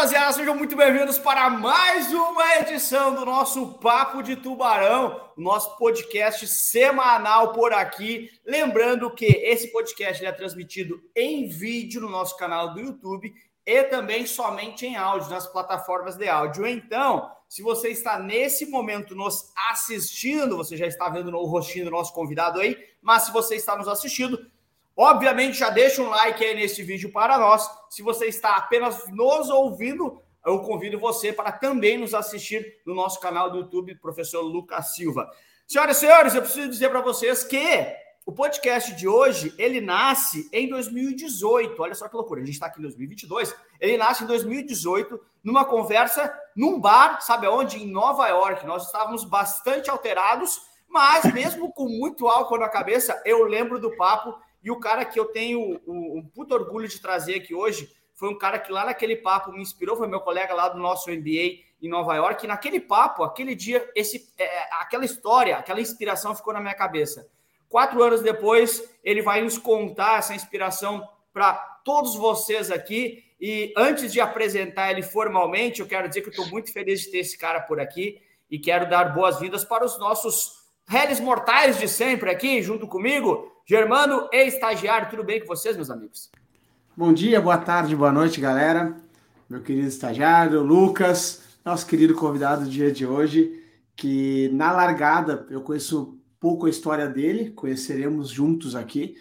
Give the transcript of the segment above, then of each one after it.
Rapaziada! Sejam muito bem-vindos para mais uma edição do nosso Papo de Tubarão, nosso podcast semanal por aqui. Lembrando que esse podcast é transmitido em vídeo no nosso canal do YouTube e também somente em áudio, nas plataformas de áudio. Então, se você está nesse momento nos assistindo, você já está vendo o rostinho do nosso convidado aí, mas se você está nos assistindo, Obviamente, já deixa um like aí nesse vídeo para nós. Se você está apenas nos ouvindo, eu convido você para também nos assistir no nosso canal do YouTube, professor Lucas Silva. Senhoras e senhores, eu preciso dizer para vocês que o podcast de hoje, ele nasce em 2018. Olha só que loucura, a gente está aqui em 2022. Ele nasce em 2018, numa conversa num bar, sabe aonde? Em Nova York. Nós estávamos bastante alterados, mas mesmo com muito álcool na cabeça, eu lembro do papo e o cara que eu tenho um, puto orgulho de trazer aqui hoje foi um cara que lá naquele papo me inspirou, foi meu colega lá do nosso MBA em Nova York. E naquele papo, aquele dia, esse, é, aquela história, aquela inspiração ficou na minha cabeça. Quatro anos depois, ele vai nos contar essa inspiração para todos vocês aqui. E antes de apresentar ele formalmente, eu quero dizer que estou muito feliz de ter esse cara por aqui e quero dar boas-vindas para os nossos réis mortais de sempre aqui, junto comigo. Germano e estagiário, tudo bem com vocês, meus amigos? Bom dia, boa tarde, boa noite, galera. Meu querido estagiário, Lucas, nosso querido convidado do dia de hoje, que na largada eu conheço pouco a história dele, conheceremos juntos aqui,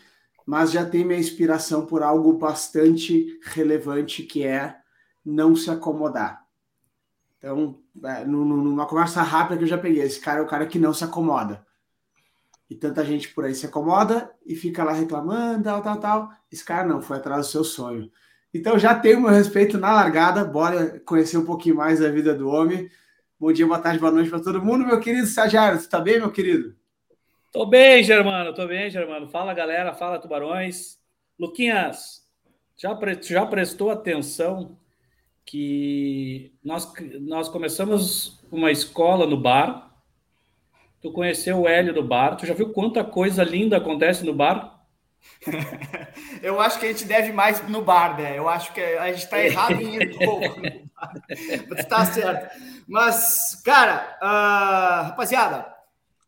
mas já tem minha inspiração por algo bastante relevante que é não se acomodar. Então, é, numa conversa rápida que eu já peguei, esse cara é o cara que não se acomoda. E tanta gente por aí se acomoda e fica lá reclamando, tal, tal, tal. Esse cara não, foi atrás do seu sonho. Então já tenho meu respeito na largada, bora conhecer um pouquinho mais da vida do homem. Bom dia, boa tarde, boa noite para todo mundo. Meu querido estagiário, você tá bem, meu querido? Tô bem, Germano, tô bem, Germano. Fala, galera, fala, tubarões. Luquinhas, já, pre já prestou atenção que nós, nós começamos uma escola no bar, Tu conheceu o Hélio do bar, tu já viu quanta coisa linda acontece no bar? eu acho que a gente deve mais no bar, né? Eu acho que a gente está errado em ir pouco tá certo. Mas, cara, uh, rapaziada,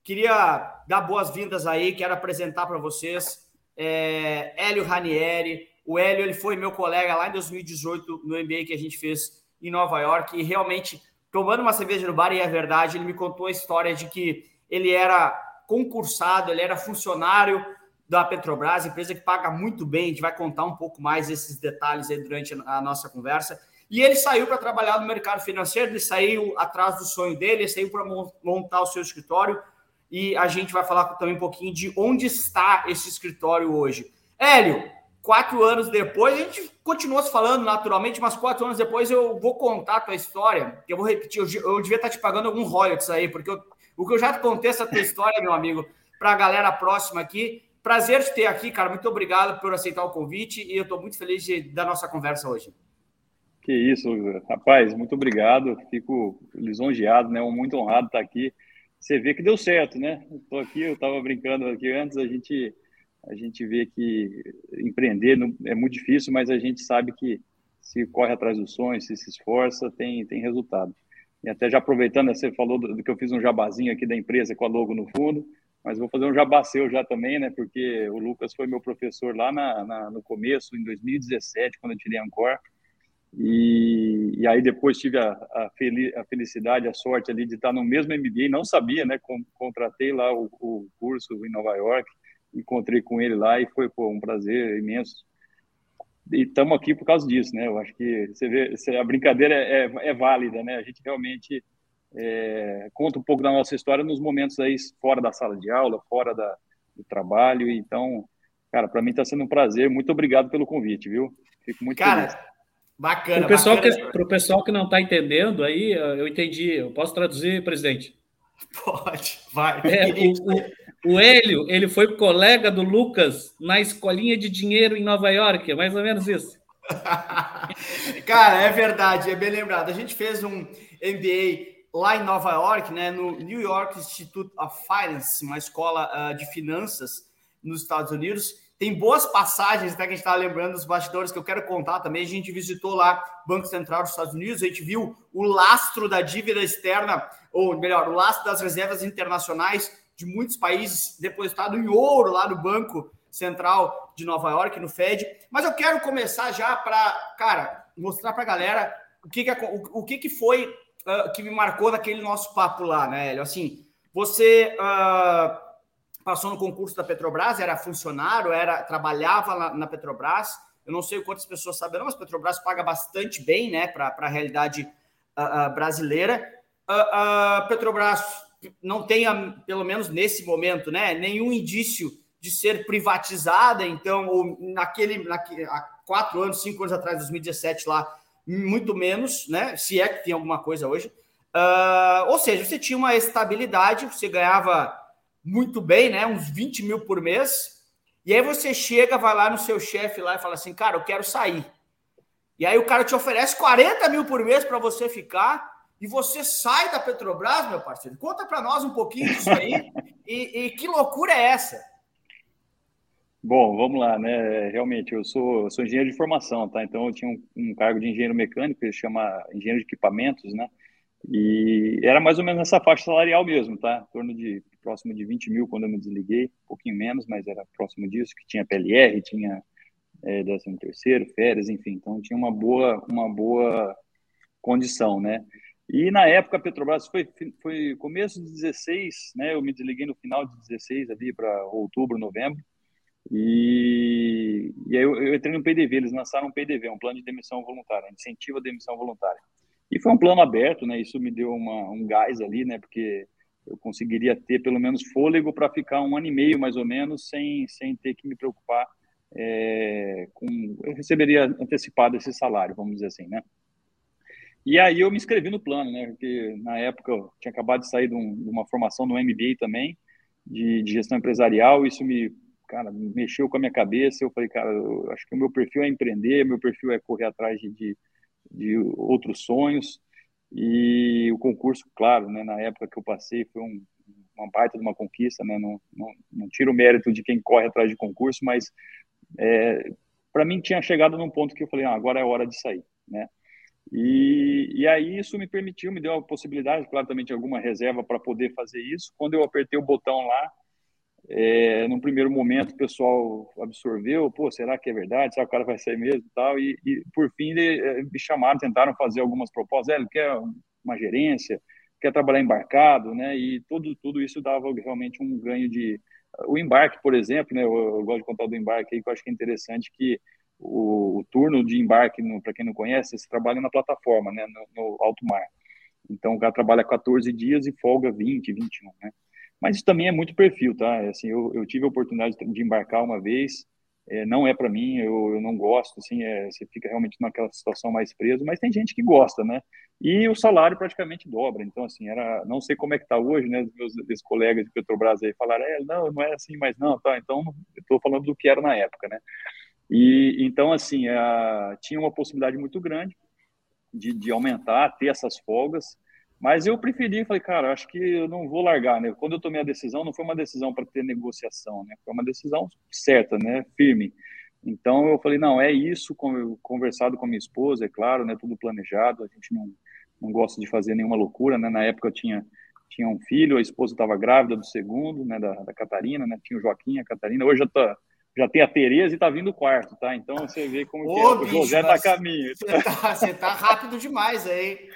queria dar boas-vindas aí, quero apresentar para vocês é, Hélio Ranieri. O Hélio ele foi meu colega lá em 2018 no MBA que a gente fez em Nova York e realmente tomando uma cerveja no bar e é verdade, ele me contou a história de que ele era concursado, ele era funcionário da Petrobras, empresa que paga muito bem. A gente vai contar um pouco mais esses detalhes aí durante a nossa conversa. E ele saiu para trabalhar no mercado financeiro, ele saiu atrás do sonho dele, ele saiu para montar o seu escritório. E a gente vai falar também um pouquinho de onde está esse escritório hoje. Hélio, quatro anos depois, a gente continuou se falando naturalmente, mas quatro anos depois eu vou contar a tua história, que eu vou repetir, eu, eu devia estar te pagando algum royalties aí, porque eu o que eu já te contei essa tua história, meu amigo, para a galera próxima aqui. Prazer te ter aqui, cara. Muito obrigado por aceitar o convite e eu estou muito feliz de, da nossa conversa hoje. Que isso, rapaz, muito obrigado. Fico lisonjeado, né? Muito honrado estar aqui. Você vê que deu certo, né? Estou aqui, eu estava brincando aqui antes, a gente a gente vê que empreender é muito difícil, mas a gente sabe que se corre atrás dos sonhos, se se esforça, tem, tem resultado. E até já aproveitando, você falou do, do, que eu fiz um jabazinho aqui da empresa com a logo no fundo, mas vou fazer um jabá seu já também, né? Porque o Lucas foi meu professor lá na, na no começo, em 2017, quando eu tirei Ancor. E, e aí depois tive a, a, a, felicidade, a sorte ali de estar no mesmo MBA, não sabia, né? Com, contratei lá o, o curso em Nova York, encontrei com ele lá e foi pô, um prazer imenso e estamos aqui por causa disso, né? Eu acho que você vê, a brincadeira é, é, é válida, né? A gente realmente é, conta um pouco da nossa história nos momentos aí fora da sala de aula, fora da, do trabalho. Então, cara, para mim está sendo um prazer. Muito obrigado pelo convite, viu? Fico muito cara, feliz. Bacana. Para o pessoal, que, pessoal que não está entendendo aí, eu entendi. Eu posso traduzir, presidente? Pode, vai. É, o, o, Hélio, ele foi colega do Lucas na escolinha de dinheiro em Nova York, é mais ou menos isso. Cara, é verdade, é bem lembrado. A gente fez um MBA lá em Nova York, né, no New York Institute of Finance, uma escola uh, de finanças nos Estados Unidos. tem boas passagens, até que a gente está lembrando dos bastidores que eu quero contar também. A gente visitou lá o Banco Central dos Estados Unidos, a gente viu o lastro da dívida externa, ou melhor, o lastro das reservas internacionais de muitos países depositado em ouro lá no Banco Central de Nova York, no Fed. Mas eu quero começar já para, cara, mostrar para a galera o que, que, o, o que, que foi uh, que me marcou naquele nosso papo lá, né, Hélio? Assim, você. Uh, passou no concurso da Petrobras, era funcionário, era trabalhava na, na Petrobras. Eu não sei quantas pessoas saberão, mas a Petrobras paga bastante bem né, para a realidade uh, brasileira. Petrobras não tem, pelo menos nesse momento, né, nenhum indício de ser privatizada, então, ou naquele, naquele, há quatro anos, cinco anos atrás, 2017 lá, muito menos, né? Se é que tem alguma coisa hoje. ou seja, você tinha uma estabilidade, você ganhava muito bem, né? Uns 20 mil por mês. E aí você chega, vai lá no seu chefe lá e fala assim, cara, eu quero sair. E aí o cara te oferece 40 mil por mês para você ficar e você sai da Petrobras, meu parceiro. Conta para nós um pouquinho disso aí e, e, que loucura é essa? Bom, vamos lá, né? Realmente, eu sou, eu sou engenheiro de formação, tá? Então eu tinha um, um cargo de engenheiro mecânico, que chama engenheiro de equipamentos, né? E era mais ou menos nessa faixa salarial mesmo, tá? Em torno de próximo de 20 mil quando eu me desliguei, um pouquinho menos, mas era próximo disso, que tinha PLR, tinha é, 13 terceiro, férias, enfim, então tinha uma boa, uma boa condição, né? E na época a Petrobras foi, foi começo de 16, né? Eu me desliguei no final de 16, ali para outubro, novembro, e, e aí eu, eu, entrei no PDV, eles lançaram um PDV, um plano de demissão voluntária, incentivo à demissão voluntária. E foi um plano aberto, né? Isso me deu uma, um gás ali, né? Porque eu conseguiria ter pelo menos fôlego para ficar um ano e meio, mais ou menos, sem, sem ter que me preocupar é, com. Eu receberia antecipado esse salário, vamos dizer assim, né? E aí eu me inscrevi no plano, né? Porque na época eu tinha acabado de sair de, um, de uma formação no MBA também, de, de, gestão empresarial. Isso me, cara, mexeu com a minha cabeça. Eu falei, cara, eu acho que o meu perfil é empreender, meu perfil é correr atrás de, de outros sonhos. E o concurso, claro, né, na época que eu passei, foi um, uma baita de uma conquista, né? Não, não, não tiro o mérito de quem corre atrás de concurso, mas é, para mim tinha chegado num ponto que eu falei, ah, agora é hora de sair, né? E, e aí isso me permitiu, me deu a possibilidade, claro, também tinha alguma reserva para poder fazer isso. Quando eu apertei o botão lá, é, num primeiro momento o pessoal absorveu, pô, será que é verdade? Será que o cara vai sair mesmo tal? E, e por fim eh, me chamaram, tentaram fazer algumas propostas, ele quer uma gerência, quer trabalhar embarcado, né? E tudo, tudo isso dava realmente um ganho de... O embarque, por exemplo, né? Eu, eu gosto de contar do embarque aí, que eu acho que é interessante que o, o turno de embarque, para quem não conhece, você trabalha na plataforma, né? No, no alto mar. Então, o cara trabalha 14 dias e folga 20, 21, né? Mas isso também é muito perfil, tá? É assim, eu, eu tive a oportunidade de embarcar uma vez, é, não é para mim, eu, eu, não gosto, assim, é, você fica realmente naquela situação mais preso, mas tem gente que gosta, né? E o salário praticamente dobra, então, assim, era, não sei como é que tá hoje, né? Os meus, meus colegas de Petrobras aí falaram, é, não, não é assim, mas não, tá, então, eu estou falando do que era na época, né? E, então, assim, a, tinha uma possibilidade muito grande de, de aumentar, ter essas folgas, mas eu preferi, falei, cara, acho que eu não vou largar, né? Quando eu tomei a decisão, não foi uma decisão para ter negociação, né? Foi uma decisão certa, né? Firme. Então eu falei, não, é isso, conversado com a minha esposa, é claro, né? Tudo planejado, a gente não, não gosta de fazer nenhuma loucura, né? Na época eu tinha, tinha um filho, a esposa estava grávida do segundo, né? Da, da Catarina, né? Tinha o Joaquim, a Catarina. Hoje já tá, já tem a Tereza e tá vindo o quarto, tá? Então você vê como Ô, que é. o bicho, José tá a caminho. Você tá, você tá rápido demais aí.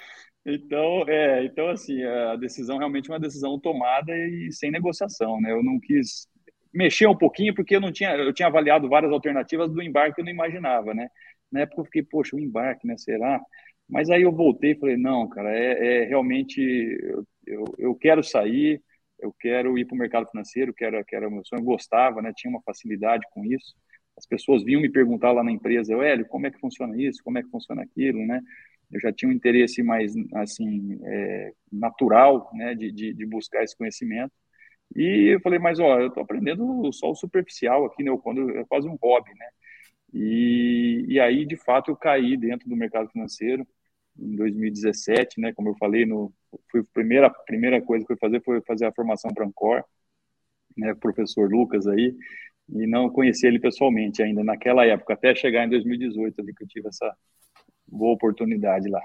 Então, é, então, assim, a decisão realmente é uma decisão tomada e sem negociação, né? Eu não quis mexer um pouquinho porque eu não tinha, eu tinha avaliado várias alternativas do embarque que eu não imaginava, né? Na época eu fiquei, poxa, o embarque, né? Será? Mas aí eu voltei e falei, não, cara, é, é realmente, eu, eu, eu, quero sair, eu quero ir para o mercado financeiro, quero, quero meu sonho, eu gostava, né? Tinha uma facilidade com isso. As pessoas vinham me perguntar lá na empresa, Hélio, como é que funciona isso? Como é que funciona aquilo, né? eu já tinha um interesse mais assim é, natural né de, de, de, buscar esse conhecimento e eu falei mas ó eu estou aprendendo só o superficial aqui né quando é quase um hobby né e, e aí de fato eu caí dentro do mercado financeiro em 2017 né como eu falei no foi a primeira primeira coisa que eu fui fazer foi fazer a formação para Ancor né professor Lucas aí e não conheci ele pessoalmente ainda naquela época, até chegar em 2018 ali que eu tive essa boa oportunidade lá.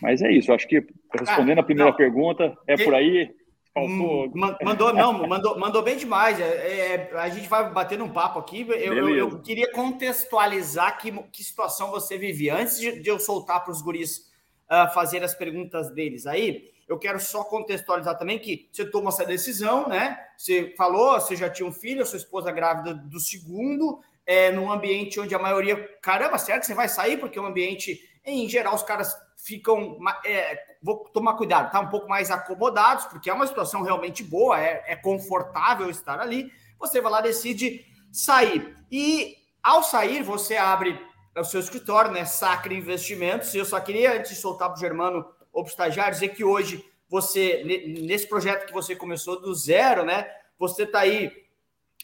Mas é isso, acho que respondendo ah, a primeira não, pergunta, é por aí. Faltou... Hum, mandou, não, mandou, mandou bem demais. É, é, a gente vai bater um papo aqui. Eu, eu, eu, queria contextualizar que, que situação você vivia. Antes de, de eu soltar para os guris uh, fazer as perguntas deles aí, eu quero só contextualizar também que você tomou essa decisão, né? Você falou, você já tinha um filho, a sua esposa grávida do segundo, é, num ambiente onde a maioria, caramba, certo, você vai sair, porque é um ambiente, em geral, os caras ficam, é, vou tomar cuidado, tá um pouco mais acomodados, porque é uma situação realmente boa, é, é confortável estar ali. Você vai lá, decide sair. E ao sair, você abre o seu escritório, né? Sacre Investimentos. Eu só queria, antes de soltar para o Germano ou para o estagiário, dizer que hoje você, nesse projeto que você começou do zero, né? Você está aí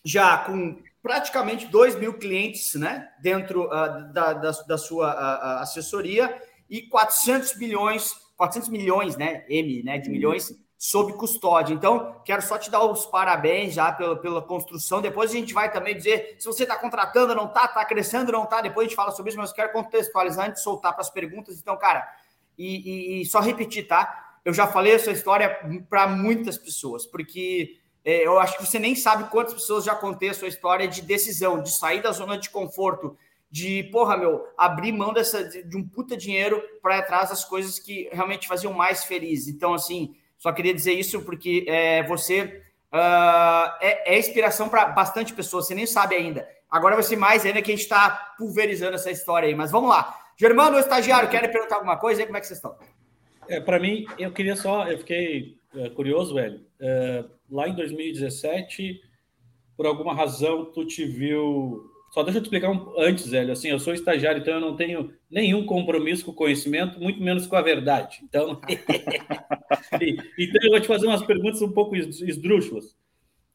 já com praticamente 2 mil clientes, né? Dentro uh, da, da, da, sua uh, assessoria e 400 milhões, 400 milhões, né? M, né? De milhões sob custódia. Então, quero só te dar os parabéns já pela, pela construção. Depois a gente vai também dizer se você está contratando, não está, está crescendo, não está. Depois a gente fala sobre isso, mas eu quero contextualizar antes de soltar para as perguntas. Então, cara, e, e, e, só repetir, tá? Eu já falei essa história para muitas pessoas, porque é, eu acho que você nem sabe quantas pessoas já contei a sua história de decisão, de sair da zona de conforto, de, porra, meu, abrir mão dessa, de um puta dinheiro para atrás das coisas que realmente faziam mais feliz. Então, assim, só queria dizer isso porque é, você uh, é, é, inspiração para bastante pessoas, você nem sabe ainda. Agora vai ser mais ainda que a gente está pulverizando essa história aí, mas vamos lá. Germano, estagiário, querem perguntar alguma coisa aí? Como é que vocês estão? É, para mim, eu queria só, eu fiquei é, curioso, velho. É, lá em 2017, por alguma razão, tu te viu. Só deixa eu te explicar um... antes, velho. Assim, eu sou estagiário, então eu não tenho nenhum compromisso com o conhecimento, muito menos com a verdade. Então, então eu vou te fazer umas perguntas um pouco esdrúxulas.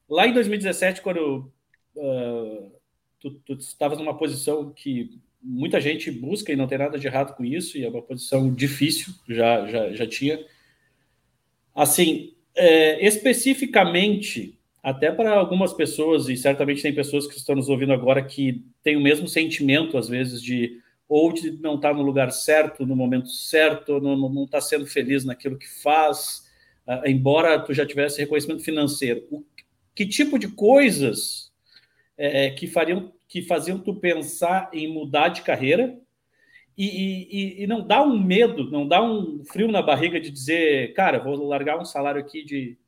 Lá em 2017, quando uh, tu estavas numa posição que muita gente busca e não tem nada de errado com isso, e é uma posição difícil, já, já, já tinha. Assim, é, especificamente, até para algumas pessoas, e certamente tem pessoas que estão nos ouvindo agora que têm o mesmo sentimento, às vezes, de ou de não estar tá no lugar certo, no momento certo, não, não estar tá sendo feliz naquilo que faz, uh, embora tu já tivesse reconhecimento financeiro. O, que tipo de coisas é, que fariam que faziam tu pensar em mudar de carreira e, e, e, não dá um medo, não dá um frio na barriga de dizer, cara, vou largar um salário aqui de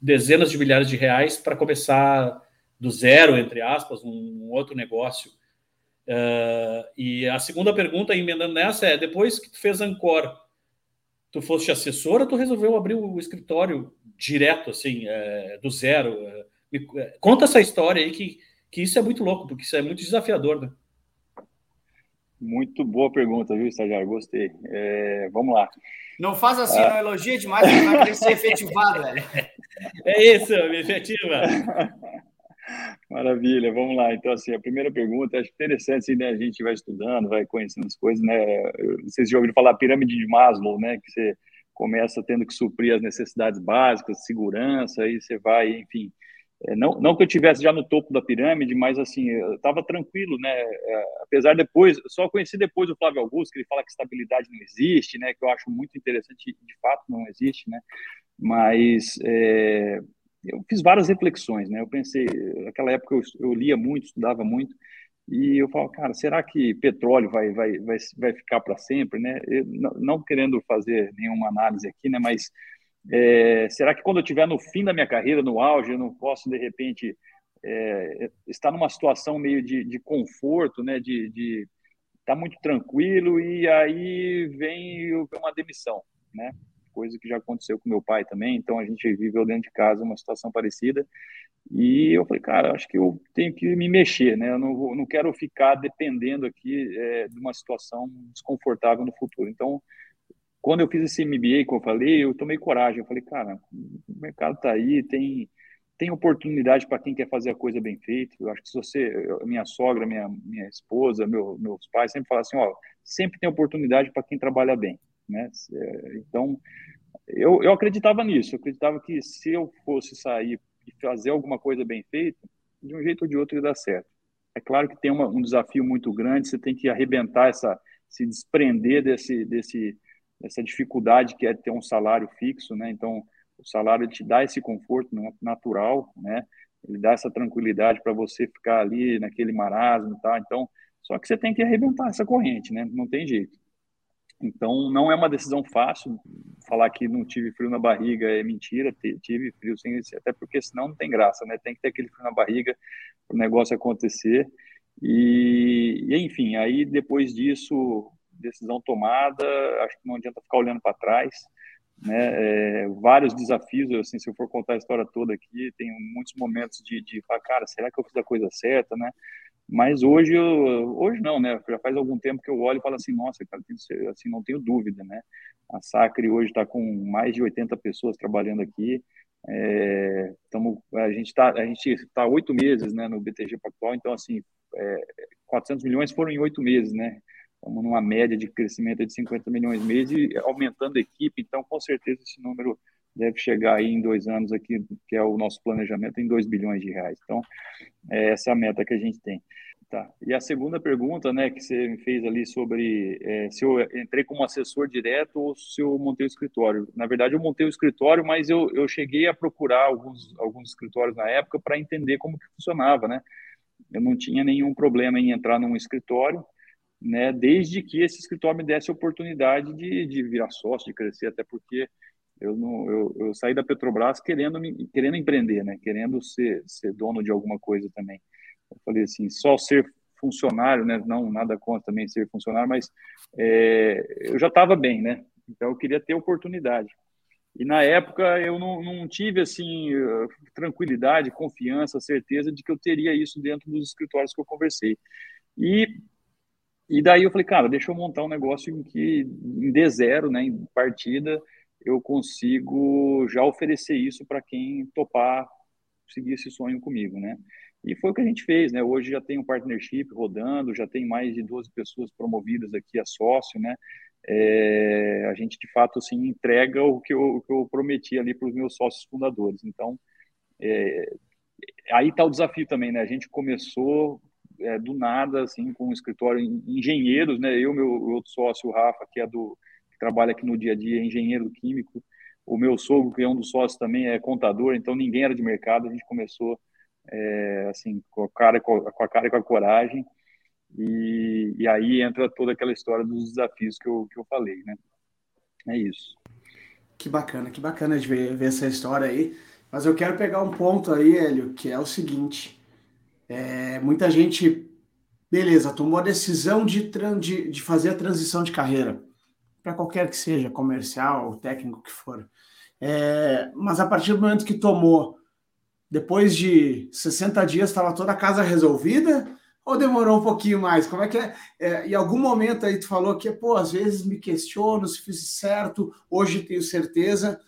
dezenas de milhares de reais para começar do zero, entre aspas, um, outro negócio. Uh, e a segunda pergunta, emendando nessa, é: depois que tu fez Ancor, tu foste assessora, tu resolveu abrir o escritório direto, assim, é, do zero? É, me, é, conta essa história aí que que isso é muito louco, porque isso é muito desafiador, né? Muito boa pergunta, viu, estagiário? Gostei. É, vamos lá. Não faz assim, ah. não elogia demais, que vai querer ser efetivado, velho. É isso, me efetiva. Maravilha, vamos lá. Então, assim, a primeira pergunta, acho interessante, assim, né? A gente vai estudando, vai conhecendo as coisas, né? Vocês já ouviram falar pirâmide de Maslow, né? Que você começa tendo que suprir as necessidades básicas, segurança, aí você vai, enfim, não, não que eu tivesse já no topo da pirâmide, mas assim, eu estava tranquilo, né? É, apesar depois, só conheci depois o Flávio Augusto, que ele fala que estabilidade não existe, né? Que eu acho muito interessante, de fato não existe, né? Mas é, eu fiz várias reflexões, né? Eu pensei, naquela época eu, eu lia muito, estudava muito, e eu falo, cara, será que petróleo vai, vai, vai, vai ficar para sempre, né? Eu, não, não querendo fazer nenhuma análise aqui, né? Mas é, será que quando eu estiver no fim da minha carreira, no auge, eu não posso, de repente, é, estar numa situação meio de, de conforto, né, de, de estar tá muito tranquilo e aí vem uma demissão, né? Coisa que já aconteceu com meu pai também, então a gente viveu dentro de casa uma situação parecida. E eu falei, cara, acho que eu tenho que me mexer, né? Eu não, vou, não quero ficar dependendo aqui é, de uma situação desconfortável no futuro. Então, quando eu fiz esse MBA que eu falei, eu tomei coragem. Eu falei, cara, o mercado está aí, tem, tem oportunidade para quem quer fazer a coisa bem feita. Eu acho que se você, minha sogra, minha, minha esposa, meu, meus pais sempre falam assim, ó, sempre tem oportunidade para quem trabalha bem, né? É, então, eu, eu acreditava nisso. Eu acreditava que se eu fosse sair e fazer alguma coisa bem feita, de um jeito ou de outro ele dá certo. É claro que tem uma, um desafio muito grande, você tem que arrebentar essa, se desprender desse, desse, dessa dificuldade que é ter um salário fixo, né? Então, o salário te dá esse conforto natural, né? Ele dá essa tranquilidade para você ficar ali naquele marasmo, tá? Então, só que você tem que arrebentar essa corrente, né? Não tem jeito. Então, não é uma decisão fácil. Falar que não tive frio na barriga é mentira. Tive frio sem até porque senão não tem graça, né? Tem que ter aquele frio na barriga para o negócio acontecer. E, e, enfim, aí depois disso, decisão tomada, acho que não adianta ficar olhando para trás. Né? É, vários desafios, assim, se eu for contar a história toda aqui, tem muitos momentos de, de falar, cara, será que eu fiz a coisa certa, né? Mas hoje, eu, hoje não, né? Já faz algum tempo que eu olho e falo assim, nossa, cara, assim, não tenho dúvida, né? A Sacre hoje está com mais de 80 pessoas trabalhando aqui. É, tamo, a gente está a gente está oito meses, né, no BTG Pactual. Então, assim, é, 400 milhões foram em oito meses, né? Estamos numa média de crescimento de 50 milhões mês e aumentando a equipe. Então, com certeza, esse número deve chegar aí em dois anos aqui, que é o nosso planejamento, em 2 bilhões de reais. Então, é essa a meta que a gente tem. Tá. E a segunda pergunta, né, que você me fez ali sobre é, se eu entrei como assessor direto ou se eu montei o escritório. Na verdade, eu montei o escritório, mas eu, eu cheguei a procurar alguns, alguns escritórios na época para entender como que funcionava, né? Eu não tinha nenhum problema em entrar num escritório, né, desde que esse escritório me desse a oportunidade de, de virar sócio, de crescer, até porque eu, não, eu, eu saí da Petrobras querendo, querendo empreender, né? querendo ser, ser dono de alguma coisa também. Eu falei assim, só ser funcionário, né? Não, nada contra também ser funcionário, mas é, eu já estava bem, né? Então eu queria ter oportunidade. E na época eu não, não tive assim tranquilidade, confiança, certeza de que eu teria isso dentro dos escritórios que eu conversei. E e daí eu falei, cara, deixa eu montar um negócio em que em D0, né, em partida, eu consigo já oferecer isso para quem topar seguir esse sonho comigo, né? E foi o que a gente fez, né? Hoje já tem um partnership rodando, já tem mais de 12 pessoas promovidas aqui a sócio, né? É, a gente, de fato, assim, entrega o que eu, o que eu prometi ali para os meus sócios fundadores. Então, é, aí está o desafio também, né? A gente começou é, do nada, assim, com um escritório engenheiros, né? Eu, meu outro sócio, o Rafa, que é do que trabalha aqui no dia a dia, é engenheiro químico. O meu sogro, que é um dos sócios também, é contador, então ninguém era de mercado. A gente começou é, assim com a cara com a cara e com a coragem. E, e aí entra toda aquela história dos desafios que eu, que eu falei, né? É isso. Que bacana, que bacana de ver, ver essa história aí. Mas eu quero pegar um ponto aí, Hélio, que é o seguinte: é, muita gente, beleza, tomou a decisão de, de, de fazer a transição de carreira para qualquer que seja, comercial ou técnico que for. É, mas a partir do momento que tomou, depois de 60 dias, estava toda a casa resolvida? Ou demorou um pouquinho mais? Como é que é? é? Em algum momento aí tu falou que, pô, às vezes me questiono se fiz certo, hoje tenho certeza.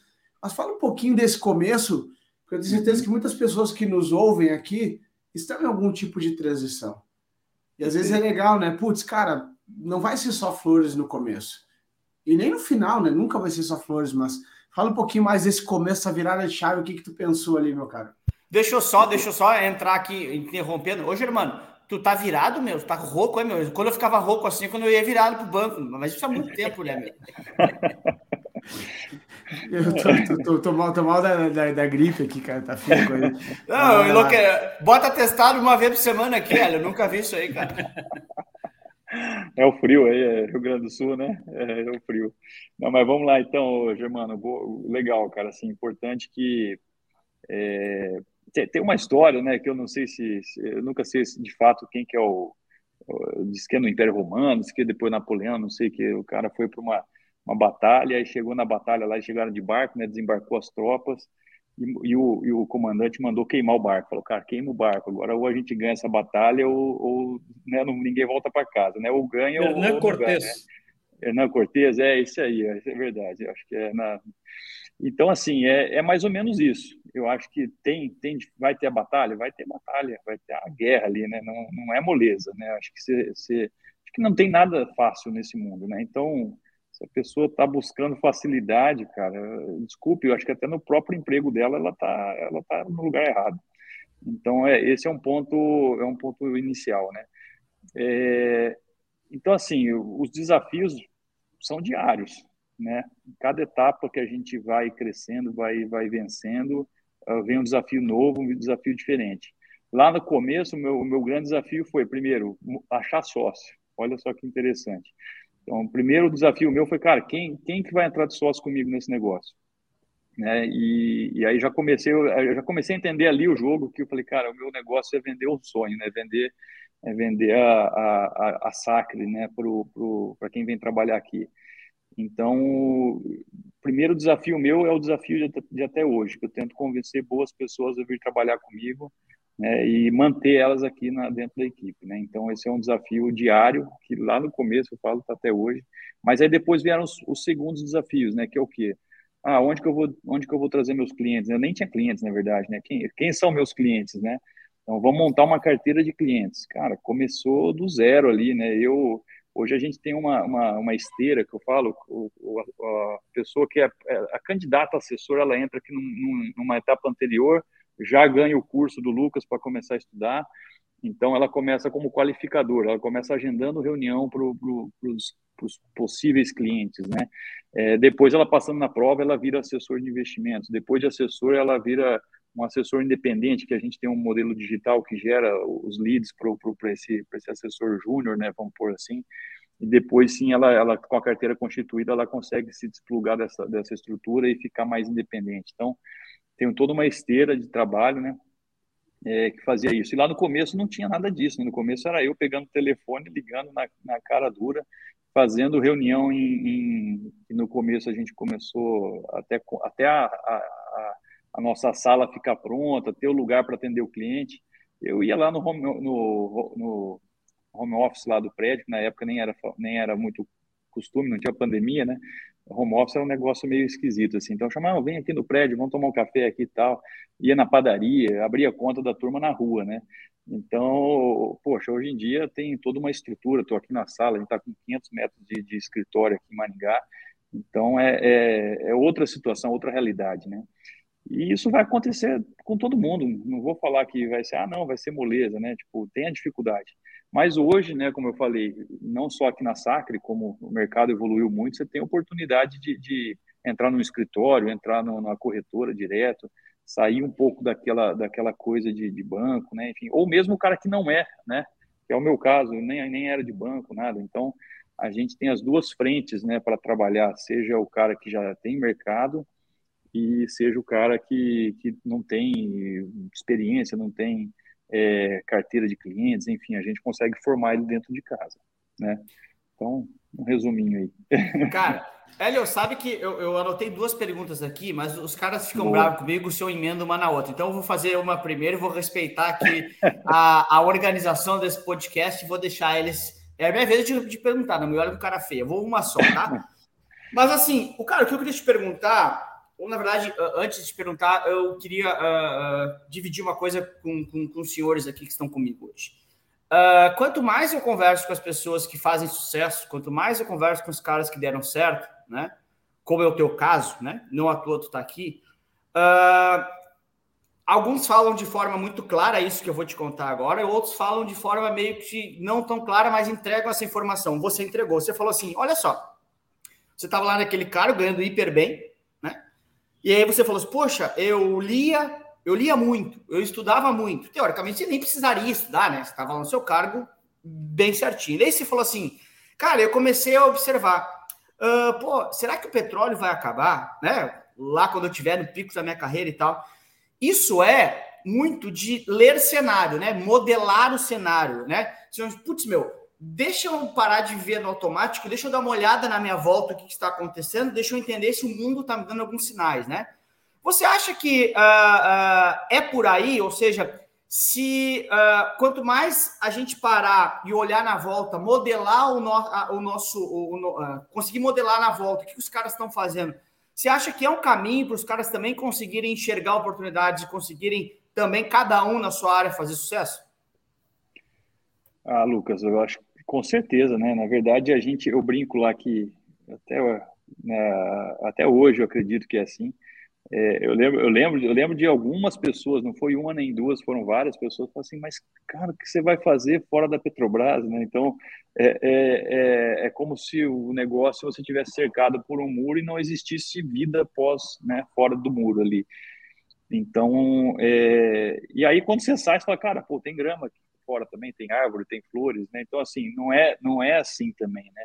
Mas fala um pouquinho desse começo, porque eu tenho certeza que muitas pessoas que nos ouvem aqui estão em algum tipo de transição. E às vezes é legal, né? Putz, cara, não vai ser só flores no começo. E nem no final, né? Nunca vai ser só flores, mas fala um pouquinho mais desse começo, essa virada de chave, o que que tu pensou ali, meu cara? Deixa eu só, deixa eu só entrar aqui interrompendo. Ô, Germano, tu tá virado, meu? Tu tá rouco, é, meu? Quando eu ficava rouco assim, quando eu ia virado pro banco, mas isso há muito tempo, né, meu? Eu tô, tô, tô, tô, mal, tô mal da, da, da, gripe aqui, cara. Tá feio coisa. Não, enlouque... Bota testado uma vez por semana aqui, olha. Eu nunca vi isso aí, cara. É o frio aí, é Rio Grande do Sul, né? É, é o frio. Não, mas vamos lá então, Germano. Legal, cara. Assim, importante que é, tem uma história, né? Que eu não sei se, eu nunca sei de fato quem que é o, diz que é no Império Romano, diz que depois Napoleão, não sei que o cara foi para uma, uma batalha e chegou na batalha lá e chegaram de barco, né? Desembarcou as tropas e, e, o, e, o, comandante mandou queimar o barco. Falou, cara, queima o barco. Agora ou a gente ganha essa batalha ou, ou né, não, ninguém volta para casa, né? Ou ganha Hernan ou Cortez. Ganha, né? Hernan Cortez, é isso aí, é, é verdade. Eu acho que é na... Então, assim, é, é mais ou menos isso. Eu acho que tem, tem, vai ter a batalha, vai ter batalha, vai ter a guerra ali, né? Não, não é moleza, né? Acho que você, você, acho que não tem nada fácil nesse mundo, né? Então, se a pessoa está buscando facilidade, cara, desculpe, eu acho que até no próprio emprego dela ela está ela tá no lugar errado. Então, é, esse é um ponto, é um ponto inicial, né? É, então, assim, os desafios são diários, né? Cada etapa que a gente vai crescendo, vai, vai vencendo, ah, vem um desafio novo, um desafio diferente. Lá no começo, o meu, meu grande desafio foi, primeiro, achar sócio. Olha só que interessante. Então, o primeiro desafio meu foi, cara, quem, quem que vai entrar de sócio comigo nesse negócio? Né? E, e aí já comecei, eu já comecei a entender ali o jogo, que eu falei, cara, o meu negócio é vender o sonho, né? Vender, é vender a, a, a Sacre, né? Para quem vem trabalhar aqui. Então, o primeiro desafio meu é o desafio de, de até hoje, que eu tento convencer boas pessoas a vir trabalhar comigo, né, e manter elas aqui na, dentro da equipe. Né? Então, esse é um desafio diário, que lá no começo eu falo tá até hoje. Mas aí depois vieram os, os, segundos desafios, né, que é o quê? Ah, onde que eu vou, onde que eu vou trazer meus clientes? Eu nem tinha clientes, na verdade, né? Quem, quem são meus clientes, né? Então, vamos montar uma carteira de clientes. Cara, começou do zero ali, né? Eu, hoje a gente tem uma, uma, uma esteira que eu falo, o, o, a pessoa que é, é a candidata assessora, ela entra aqui num, numa etapa anterior, já ganha o curso do Lucas para começar a estudar. Então, ela começa como qualificadora, ela começa agendando reunião para pro, os possíveis clientes, né? É, depois, ela passando na prova, ela vira assessor de investimentos. Depois de assessor, ela vira um assessor independente, que a gente tem um modelo digital que gera os leads para esse, esse assessor júnior, né? Vamos pôr assim. E depois, sim, ela, ela com a carteira constituída, ela consegue se desplugar dessa, dessa estrutura e ficar mais independente. Então, tenho toda uma esteira de trabalho, né? É, que fazia isso. E lá no começo não tinha nada disso. Né? No começo era eu pegando o telefone, ligando na, na cara dura, fazendo reunião em, em, no começo a gente começou até, até a, a, a nossa sala ficar pronta, ter o lugar para atender o cliente. Eu ia lá no home, no, no home office lá do prédio, que na época nem era, nem era muito costume, não tinha pandemia, né? Home office era um negócio meio esquisito, assim. Então, chamava, vem aqui no prédio, vamos tomar um café aqui e tal. Ia na padaria, abria conta da turma na rua, né? Então, poxa, hoje em dia tem toda uma estrutura. Estou aqui na sala, a gente está com 500 metros de, de, escritório aqui em Maringá. Então, é, é, é outra situação, outra realidade, né? E isso vai acontecer com todo mundo. Não vou falar que vai ser, ah, não, vai ser moleza, né? Tipo, tem a dificuldade. Mas hoje, né, como eu falei, não só aqui na Sacre, como o mercado evoluiu muito, você tem oportunidade de, de entrar no escritório, entrar no, na corretora direto, sair um pouco daquela, daquela coisa de, de, banco, né? Enfim, ou mesmo o cara que não é, né? Que é o meu caso, nem, nem era de banco, nada. Então, a gente tem as duas frentes, né, para trabalhar, seja o cara que já tem mercado e seja o cara que, que não tem experiência, não tem é, carteira de clientes, enfim, a gente consegue formar ele dentro de casa, né? Então, um resuminho aí. Cara, Hélio, sabe que eu, eu, anotei duas perguntas aqui, mas os caras ficam Boa. bravos comigo se eu emendo uma na outra. Então, eu vou fazer uma primeiro e vou respeitar aqui a, a organização desse podcast e vou deixar eles. É a minha vez de, de perguntar, não me olha com cara feia. Eu vou uma só, tá? Mas assim, o cara, o que eu queria te perguntar ou, na verdade, antes de perguntar, eu queria uh, uh, dividir uma coisa com, com, com, os senhores aqui que estão comigo hoje. Uh, quanto mais eu converso com as pessoas que fazem sucesso, quanto mais eu converso com os caras que deram certo, né? Como é o teu caso, né? Não à toa tu tá aqui. alguns falam de forma muito clara isso que eu vou te contar agora, e outros falam de forma meio que não tão clara, mas entregam essa informação. Você entregou, você falou assim: olha só, você estava lá naquele cargo ganhando hiper bem, e aí você falou assim, poxa, eu lia, eu lia muito, eu estudava muito. Teoricamente, você nem precisaria estudar, né? Você estava no seu cargo bem certinho. E aí você falou assim, cara, eu comecei a observar, uh, pô, será que o petróleo vai acabar, né? Lá quando eu tiver no pico da minha carreira e tal. Isso é muito de ler cenário, né? Modelar o cenário, né? Putz, meu, deixa eu parar de ver no automático, deixa eu dar uma olhada na minha volta, o que, está acontecendo, deixa eu entender se o mundo está me dando alguns sinais, né? Você acha que uh, uh, é por aí, ou seja, se uh, quanto mais a gente parar e olhar na volta, modelar o, no, o nosso, o, conseguir modelar na volta, o que os caras estão fazendo, você acha que é um caminho para os caras também conseguirem enxergar oportunidades e conseguirem também, cada um na sua área, fazer sucesso? Ah, Lucas, eu acho com certeza, né? Na verdade, a gente, eu brinco lá que até, né, até hoje eu acredito que é assim. é, eu, lembro, eu, lembro, eu lembro de algumas pessoas, não foi uma nem duas, foram várias pessoas, falaram assim, mas, cara, o que você vai fazer fora da Petrobras? Né? Então, é, é, é, é como se o negócio você tivesse cercado por um muro e não existisse vida pós, né, fora do muro ali. Então, é, e aí quando você sai, você fala, cara, pô, tem grama aqui fora também, tem árvore, tem flores, né? Então, assim, não é, não é assim também, né?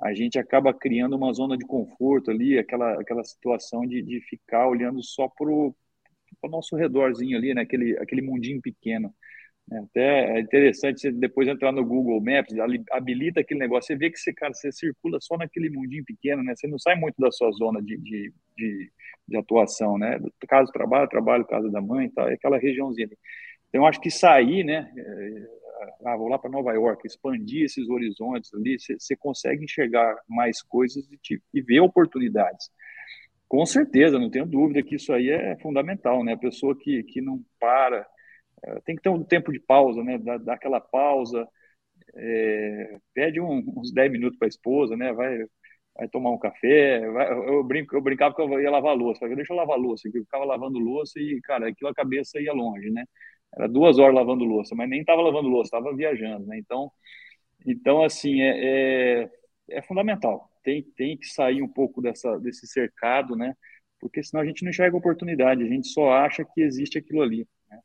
a gente acaba criando uma zona de conforto ali, aquela, aquela situação de, de ficar olhando só para o nosso redorzinho ali, né? aquele, aquele mundinho pequeno. Né? Até é interessante você depois entrar no Google Maps, habilita aquele negócio, você vê que você, cara, você circula só naquele mundinho pequeno, né? Você não sai muito da sua zona de, de, de, de atuação, né? Caso trabalho, trabalho, casa da mãe, tá? aquela regiãozinha ali. Então, acho que sair, né? ah, vou lá para Nova York, expandir esses horizontes ali, você consegue enxergar mais coisas e, te, e ver oportunidades. Com certeza, não tenho dúvida que isso aí é fundamental, né? A pessoa que, que não para, é, tem que ter um tempo de pausa, né? Dar, dar aquela pausa, é, pede um, uns 10 minutos para a esposa, né? Vai, vai tomar um café. Vai, eu, brinco, eu brincava que eu ia lavar louça. Falei, deixa eu lavar louça. Eu ficava lavando louça e, cara, aquilo a cabeça ia longe, né? Era duas horas lavando louça, mas nem estava lavando louça, estava viajando, né? Então, então assim, é, é, é, fundamental. Tem, tem que sair um pouco dessa, desse cercado, né? Porque senão a gente não enxerga oportunidade, a gente só acha que existe aquilo ali. Né?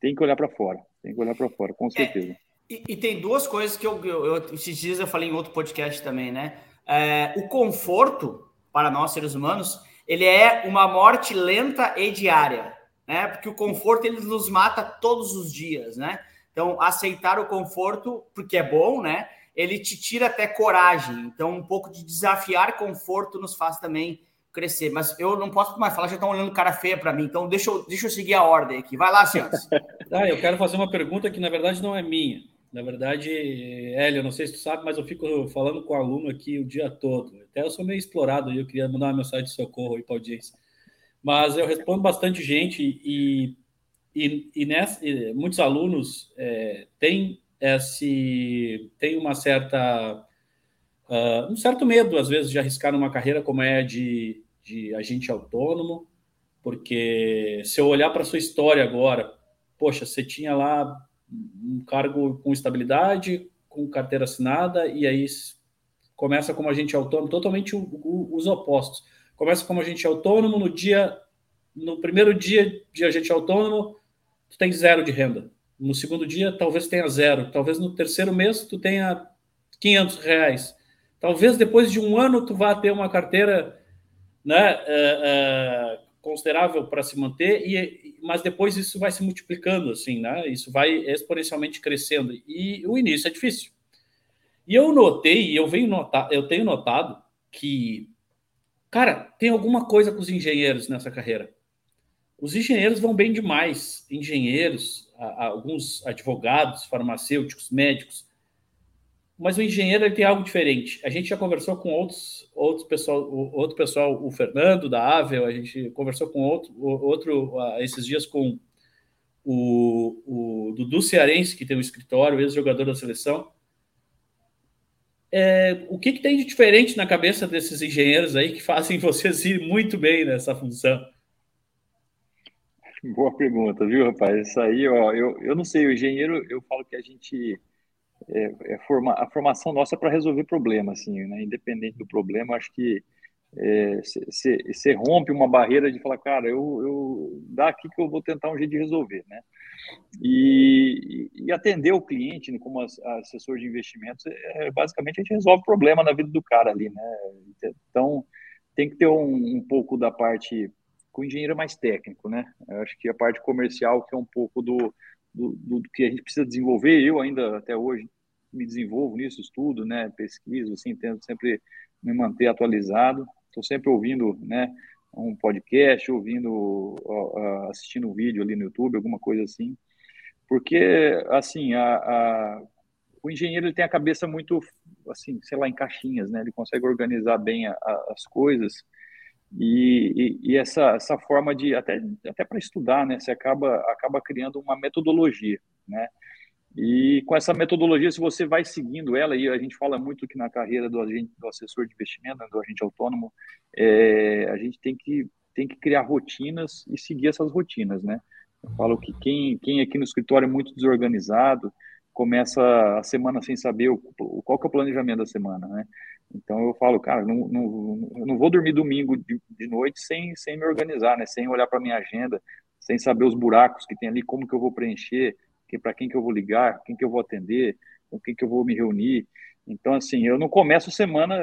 Tem que olhar para fora, tem que olhar para fora, com é, certeza. É, e, e, tem duas coisas que eu, eu, eu, esses dias eu falei em outro podcast também, né? É, o conforto para nós seres humanos, ele é uma morte lenta e diária né? Porque o conforto ele nos mata todos os dias, né? Então, aceitar o conforto, porque é bom, né? Ele te tira até coragem. Então, um pouco de desafiar conforto nos faz também crescer. Mas eu não posso mais falar, já estão olhando cara feia para mim. Então, deixa eu, deixa eu seguir a ordem aqui. Vai lá, senhores. ah, eu quero fazer uma pergunta que, na verdade, não é minha. Na verdade, Hélio, não sei se tu sabe, mas eu fico falando com o aluno aqui o dia todo. Até eu sou meio explorado e eu queria mandar uma mensagem de socorro aí para a audiência mas eu respondo bastante gente e, e, e, nessa, e muitos alunos é, têm esse tem uma certa uh, um certo medo às vezes de arriscar numa carreira como é de, de agente autônomo porque se eu olhar para sua história agora poxa você tinha lá um cargo com estabilidade com carteira assinada e aí começa como agente autônomo totalmente o, o, os opostos começa como agente autônomo, no dia, no primeiro dia de agente autônomo, tu tem zero de renda. No segundo dia, talvez tenha zero. Talvez no terceiro mês, tu tenha 500 reais. Talvez depois de um ano, tu vá ter uma carteira né, é, é, considerável para se manter, e, mas depois isso vai se multiplicando, assim, né? Isso vai exponencialmente crescendo. E o início é difícil. E eu notei, eu venho notar, eu tenho notado que Cara, tem alguma coisa com os engenheiros nessa carreira. Os engenheiros vão bem demais. Engenheiros, alguns advogados, farmacêuticos, médicos. Mas o engenheiro ele tem algo diferente. A gente já conversou com outros, outros pessoal, outro pessoal, o Fernando da Avel, a gente conversou com outro, outro esses dias com o, o Dudu Cearense, que tem um escritório, ex-jogador da seleção é, o que, que, tem de diferente na cabeça desses engenheiros aí que fazem vocês ir muito bem nessa função? Boa pergunta, viu, rapaz? Isso aí, ó, eu, eu não sei, o engenheiro, eu falo que a gente. É, é forma, a formação nossa é para resolver problemas, assim, né? Independente do problema, acho que você é, rompe uma barreira de falar, cara, eu, eu daqui que eu vou tentar um jeito de resolver, né? E, e atender o cliente né, como assessor de investimentos, é, é, basicamente a gente resolve o problema na vida do cara ali, né? Então tem que ter um, um pouco da parte com o engenheiro mais técnico, né? Eu acho que a parte comercial que é um pouco do, do, do, que a gente precisa desenvolver. Eu ainda até hoje me desenvolvo nisso, estudo, né? Pesquiso, assim, tento sempre me manter atualizado. Estou sempre ouvindo, né? Um podcast, ouvindo, assistindo um vídeo ali no YouTube, alguma coisa assim. Porque, assim, a, a, o engenheiro ele tem a cabeça muito, assim, sei lá, em caixinhas, né? Ele consegue organizar bem a, as coisas. E, e, e, essa, essa forma de, até, até para estudar, né? Você acaba, acaba criando uma metodologia, né? E com essa metodologia, se você vai seguindo ela, e a gente fala muito que na carreira do, agente, do assessor de investimento, né, do agente autônomo, é, a gente tem que tem que criar rotinas e seguir essas rotinas, né? Eu falo que quem, quem aqui no escritório é muito desorganizado, começa a semana sem saber o, qual que é o planejamento da semana, né? Então eu falo, cara, não, não, não vou dormir domingo de, de noite sem, sem me organizar, né? Sem olhar para minha agenda, sem saber os buracos que tem ali, como que eu vou preencher, que, para quem que eu vou ligar, quem que eu vou atender, com quem que eu vou me reunir. Então, assim, eu não começo semana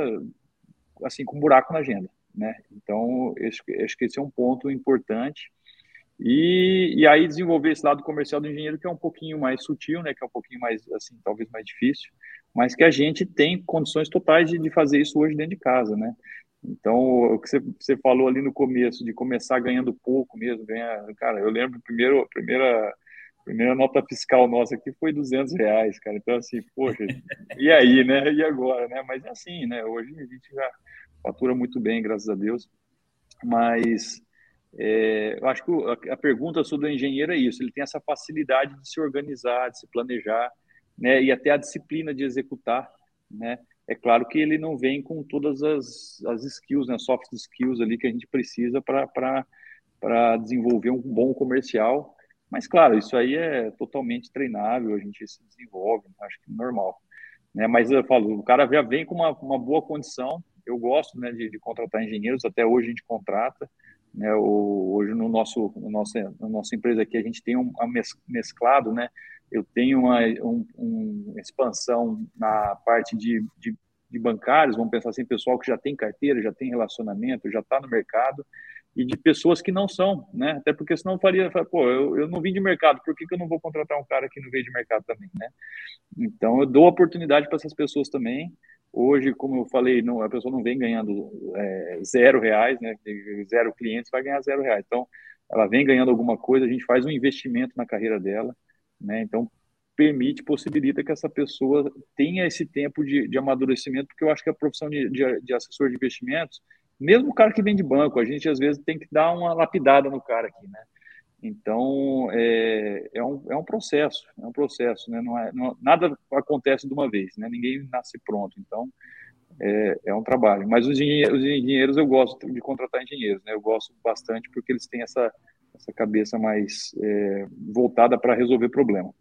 assim com buraco na agenda, né? Então, acho, que esse é um ponto importante. E, e aí desenvolver esse lado comercial do engenheiro que é um pouquinho mais sutil, né? Que é um pouquinho mais, assim, talvez mais difícil, mas que a gente tem condições totais de, de fazer isso hoje dentro de casa, né? Então, o que você, você falou ali no começo, de começar ganhando pouco mesmo, ganhar, cara, eu lembro primeiro, a primeira, primeira nota fiscal nossa aqui foi 200 reais, cara. Então, assim, poxa, e aí, né? E agora, né? Mas é assim, né? Hoje a gente já fatura muito bem, graças a Deus. Mas é, eu acho que a, pergunta sobre o engenheiro é isso: ele tem essa facilidade de se organizar, de se planejar, né? E até a disciplina de executar, né? É claro que ele não vem com todas as, as skills, né, soft skills ali que a gente precisa para desenvolver um bom comercial. Mas, claro, isso aí é totalmente treinável, a gente se desenvolve, acho que normal. Né? Mas eu falo, o cara já vem com uma, uma boa condição. Eu gosto né, de, de contratar engenheiros, até hoje a gente contrata. Né, o, hoje no nosso, no nosso, na nossa empresa aqui a gente tem um mesclado, né, eu tenho uma um, um expansão na parte de, de, de, bancários, vamos pensar assim, pessoal que já tem carteira, já tem relacionamento, já está no mercado, e de pessoas que não são, né? Até porque senão faria, pô, eu, eu não vim de mercado, por que, que eu não vou contratar um cara que não veio de mercado também, né? Então eu dou oportunidade para essas pessoas também. Hoje, como eu falei, não, a pessoa não vem ganhando é, zero reais, né? Zero clientes vai ganhar zero reais. Então, ela vem ganhando alguma coisa, a gente faz um investimento na carreira dela, né? Então, permite, possibilita que essa pessoa tenha esse tempo de, de amadurecimento, porque eu acho que a profissão de, de, de, assessor de investimentos, mesmo o cara que vem de banco, a gente às vezes tem que dar uma lapidada no cara aqui, né? Então, é, é, um, é um processo, é um processo, né? Não é, não, nada acontece de uma vez, né? Ninguém nasce pronto, então é, é um trabalho. Mas os os engenheiros, eu gosto de contratar engenheiros, né? Eu gosto bastante porque eles têm essa, essa cabeça mais é, voltada para resolver problema.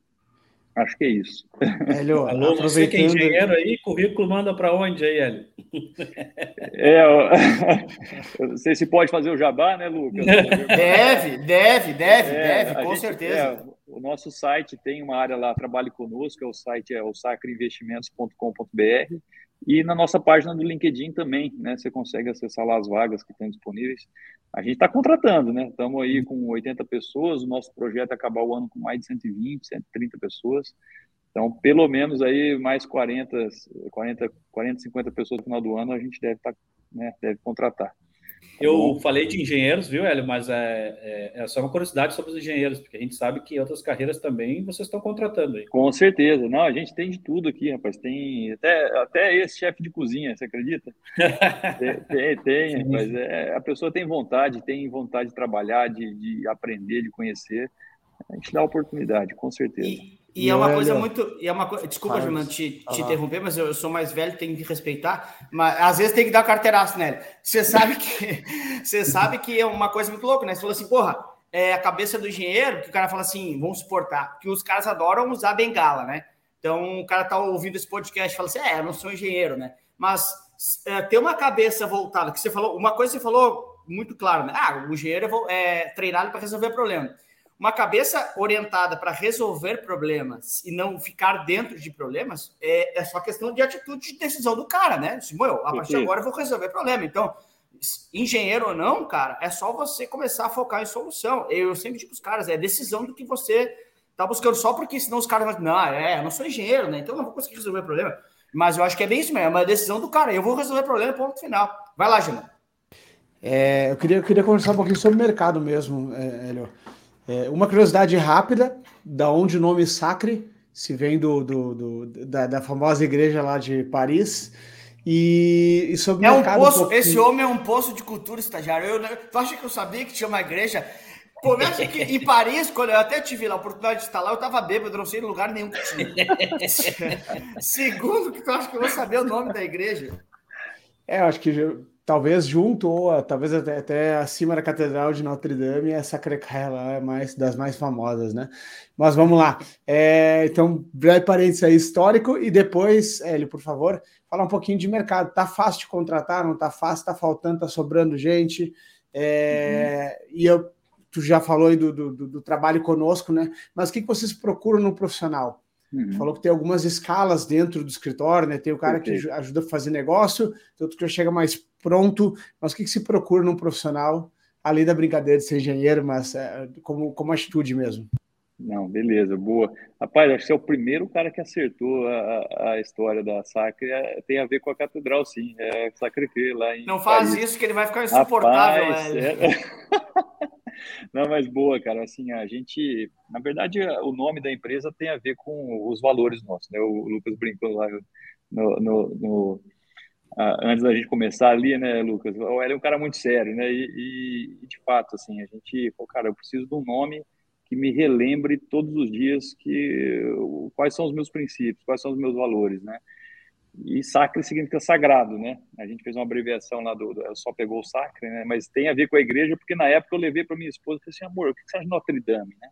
Acho que é isso. Hélio, Alô, você que é engenheiro aí, currículo manda para onde aí, Hélio? É, eu não sei se pode fazer o jabá, né, Lucas? Deve, deve, deve, é, deve, com gente, certeza. É, o nosso site tem uma área lá, trabalhe conosco, é o site é o sacreinvestimentos.com.br e na nossa página do LinkedIn também, né? Você consegue acessar lá as vagas que estão disponíveis. A gente está contratando, né? Estamos aí com 80 pessoas, o nosso projeto é acabar o ano com mais de 120, 130 pessoas. Então, pelo menos aí mais 40, 40, 40 50 pessoas no final do ano a gente deve, tá, né, deve contratar. Tá eu bom? falei de engenheiros, viu, Hélio? Mas é, é, é, só uma curiosidade sobre os engenheiros, porque a gente sabe que outras carreiras também vocês estão contratando aí. Com certeza. Não, a gente tem de tudo aqui, rapaz. Tem até, até esse chefe de cozinha, você acredita? tem, tem, tem rapaz. É, a pessoa tem vontade, tem vontade de trabalhar, de, de aprender, de conhecer. A gente dá oportunidade, com certeza. E, e, é uma coisa muito. E é uma co... Desculpa, Gilman, te, te interromper, mas eu, eu, sou mais velho, tenho que respeitar. Mas às vezes tem que dar carteiraço nele. Você sabe que você sabe que é uma coisa muito louca, né? Você falou assim, porra, é a cabeça do engenheiro, que o cara fala assim, vamos suportar, que os caras adoram usar bengala, né? Então o cara tá ouvindo esse podcast e fala assim: é, eu não sou engenheiro, né? Mas é, ter uma cabeça voltada, que você falou, uma coisa você falou muito claro, né? Ah, o engenheiro é, é treinado para resolver problema uma cabeça orientada para resolver problemas e não ficar dentro de problemas é, é só questão de atitude de decisão do cara, né? Assim, a partir de agora eu vou resolver problema. Então, engenheiro ou não, cara, é só você começar a focar em solução. Eu sempre digo para os caras, é decisão do que você está buscando só porque senão os caras vão não, é, eu não sou engenheiro, né? Então eu não vou conseguir resolver o problema. Mas eu acho que é bem isso mesmo, é uma decisão do cara. Eu vou resolver o problema, ponto final. Vai lá, Gina. É, eu, queria, eu queria conversar um pouquinho sobre o mercado mesmo, é, Hélio. É, uma curiosidade rápida, da onde o nome Sacre se vem do, do, do da, da, famosa igreja lá de Paris. E, e sobre é um poço, um esse homem é um poço de cultura estagiário. Eu, tu acha que eu sabia que tinha uma igreja? Começa que em Paris, quando eu até tive a oportunidade de estar lá, eu estava bêbado, não sei em lugar nenhum que tinha. Segundo, que tu acha que eu vou saber o nome da igreja? É, eu acho que talvez junto ou talvez até, até, acima da Catedral de Notre Dame, essa Sacré-Cœur lá é mais das mais famosas, né? Mas vamos lá. É, então, breve parênteses aí histórico e depois, Hélio, por favor, falar um pouquinho de mercado. Tá fácil de contratar? Não tá fácil? Tá faltando? Tá sobrando gente? É, uhum. E eu, tu já falou aí do, do, do, trabalho conosco, né? Mas o que, que vocês procuram no profissional? Uhum. Falou que tem algumas escalas dentro do escritório, né? Tem o cara que ajuda a fazer negócio, tem outro que já chega mais pronto. Mas o que, que se procura num profissional, além da brincadeira de ser engenheiro, mas é, como, como atitude mesmo? Não, beleza, boa. Rapaz, acho que você é o primeiro cara que acertou a, a história da Sacre. É, tem a ver com a catedral, sim. É Sacre lá em. Não faz Paris. isso, que ele vai ficar insuportável, Rapaz, é... Não, mas boa, cara. Assim, a gente, na verdade, o nome da empresa tem a ver com os valores nossos, né? O Lucas brincou lá no, no, no antes da gente começar ali, né, Lucas? Hélio é um cara muito sério, né? E, e, de fato, assim, a gente, pô, cara, eu preciso de um nome que me relembre todos os dias que quais são os meus princípios, quais são os meus valores, né? E sacre significa sagrado, né? A gente fez uma abreviação lá do, do só pegou o sacre, né? Mas tem a ver com a igreja, porque na época eu levei para minha esposa e falei assim, amor, o que você acha de Notre Dame, né?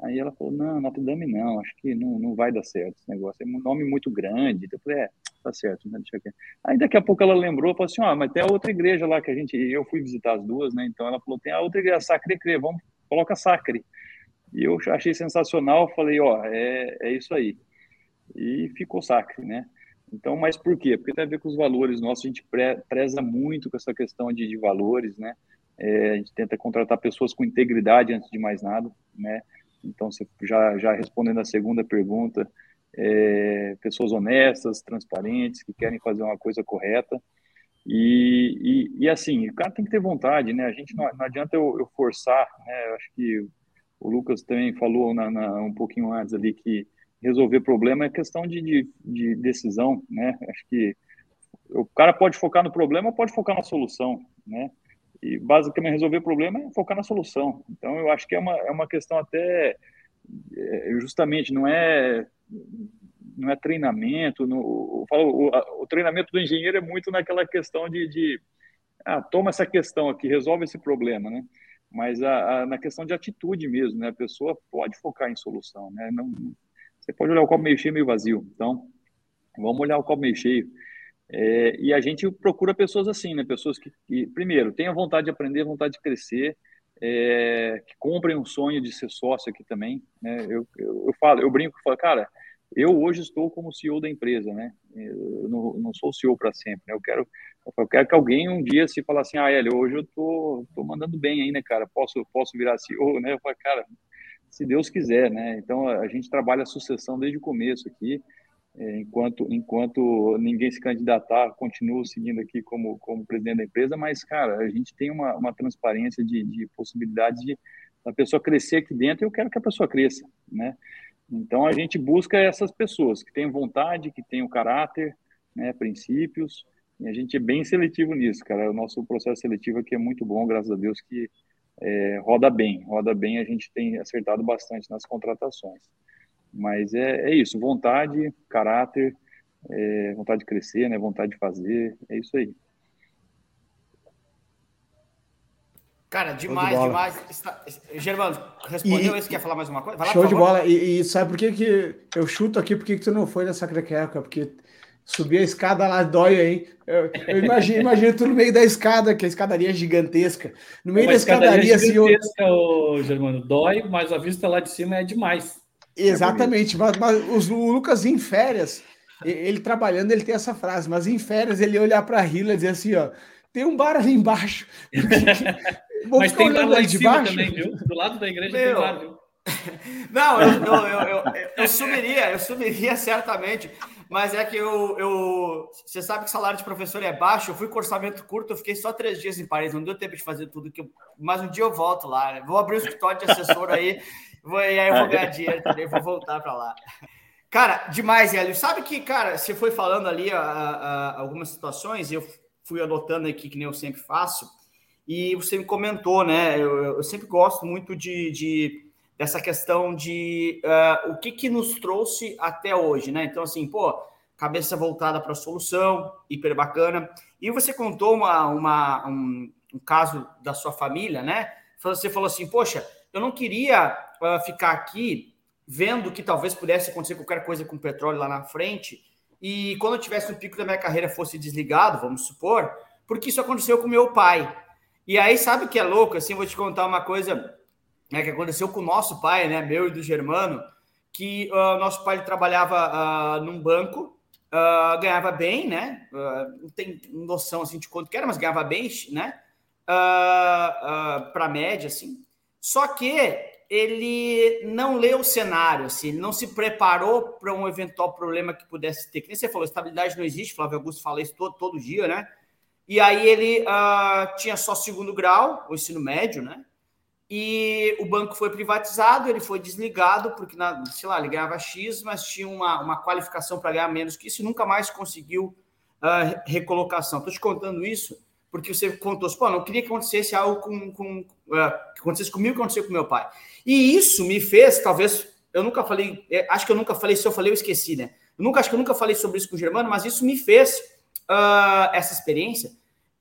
Aí ela falou, não, Notre Dame não, acho que não, não vai dar certo esse negócio, é um nome muito grande. Eu falei, é, tá certo, né? Deixa aqui. Aí daqui a pouco ela lembrou, falou assim, ó, ah, mas tem a outra igreja lá que a gente, eu fui visitar as duas, né? Então ela falou, tem a outra igreja, Sacre Crê, vamos, coloca Sacre. E eu achei sensacional, falei, ó, é, é isso aí. E ficou Sacre, né? Então, mas por quê? Porque tem a ver com os valores nossos, a gente preza muito com essa questão de, de valores, né? É, a gente tenta contratar pessoas com integridade antes de mais nada, né? Então, já, já respondendo a segunda pergunta, é, pessoas honestas, transparentes, que querem fazer uma coisa correta. E, e, e, assim, o cara tem que ter vontade, né? A gente não, não adianta eu, eu, forçar, né? Eu acho que o Lucas também falou na, na, um pouquinho antes ali que resolver problema é questão de, de, de, decisão, né? Acho que o cara pode focar no problema ou pode focar na solução, né? E basicamente resolver problema é focar na solução. Então eu acho que é uma, é uma questão até é, justamente não é não é treinamento, no, eu falo, o, o, treinamento do engenheiro é muito naquela questão de, de ah, toma essa questão aqui, resolve esse problema, né? Mas a, a, na questão de atitude mesmo, né? A pessoa pode focar em solução, né? Não, você pode olhar o copo meio cheio, meio vazio. Então, vamos olhar o copo meio cheio. É, e a gente procura pessoas assim, né? Pessoas que, que primeiro, tenham vontade de aprender, vontade de crescer, é, que comprem um sonho de ser sócio aqui também. Né? Eu, eu, eu falo, eu brinco, falo, cara, eu hoje estou como CEO da empresa, né? Eu não, não sou CEO para sempre, né? Eu quero, eu quero que alguém um dia se falar assim, ah, Hélio, hoje eu tô, tô mandando bem aí, né, cara? Posso, posso virar CEO, né? Eu falo, cara, se Deus quiser, né? Então a gente trabalha a sucessão desde o começo aqui, é, enquanto enquanto ninguém se candidatar, continuo seguindo aqui como como presidente da empresa, mas cara, a gente tem uma, uma transparência de, de de a pessoa crescer aqui dentro. Eu quero que a pessoa cresça, né? Então a gente busca essas pessoas que têm vontade, que têm o caráter, né, princípios. E a gente é bem seletivo nisso, cara. O nosso processo seletivo aqui é muito bom, graças a Deus que é, roda bem, roda bem, a gente tem acertado bastante nas contratações. Mas é, é isso, vontade, caráter, é, vontade de crescer, né, vontade de fazer, é isso aí. Cara, demais, de demais. Está... Germano, respondeu e, isso? Quer falar mais uma coisa? Lá, show de bola. E, e, sabe por que, que eu chuto aqui? Por que, que tu não foi nessa crequeca? Porque Subir a escada lá dói, hein? Eu, eu imagino, imagino tu no meio da escada, que a escadaria é gigantesca. No meio Uma da escadaria, assim. Gigantesca, eu... Germano, dói, mas a vista lá de cima é demais. Exatamente, é mas, mas o Lucas em férias, ele trabalhando, ele tem essa frase, mas em férias ele olhar para a Hila e dizer assim: ó, tem um bar ali embaixo. mas tem bar lá de baixo também, viu? Do lado da igreja Meu... tem bar, viu? Não, eu, eu, eu, eu, sumiria, eu sumiria certamente. Mas é que eu, eu. Você sabe que o salário de professor é baixo. Eu fui com orçamento curto, eu fiquei só três dias em Paris, não deu tempo de fazer tudo. Que mas um dia eu volto lá. Né? Vou abrir o escritório de assessor aí, vou, e aí eu vou ganhar dinheiro também, vou voltar para lá. Cara, demais, Hélio. Sabe que, cara, você foi falando ali a, a, algumas situações, eu fui anotando aqui, que nem eu sempre faço, e você me comentou, né? Eu, eu sempre gosto muito de, de dessa questão de uh, o que, que nos trouxe até hoje, né? Então, assim, pô, cabeça voltada para a solução, hiper bacana. E você contou uma, uma um, um, caso da sua família, né? Você falou assim, poxa, eu não queria uh, ficar aqui vendo que talvez pudesse acontecer qualquer coisa com o petróleo lá na frente, e quando eu tivesse no pico da minha carreira fosse desligado, vamos supor, porque isso aconteceu com meu pai. E aí, sabe o que é louco? Assim, vou te contar uma coisa né, que aconteceu com o nosso pai, né, meu e do Germano, que uh, nosso pai trabalhava uh, num banco, uh, ganhava bem, né? não tem noção assim de quanto que era, mas ganhava bem, né? Para média, assim. Só que ele não leu o cenário, assim, ele não se preparou para um eventual problema que pudesse ter. Que nem você falou, estabilidade não existe, Flávio Augusto fala isso todo, todo dia, né? E aí ele uh, tinha só segundo grau, o ensino médio, né? E o banco foi privatizado, ele foi desligado, porque, na, sei lá, ele ganhava X, mas tinha uma, uma qualificação para ganhar menos que isso e nunca mais conseguiu uh, recolocação. Estou te contando isso porque você contou, pô, não queria que acontecesse algo com, com uh, que acontecesse comigo que aconteceu com meu pai. E isso me fez, talvez, eu nunca falei, é, acho que eu nunca falei, se eu falei, eu esqueci, né? Eu nunca, acho que eu nunca falei sobre isso com o Germano, mas isso me fez, uh, essa experiência,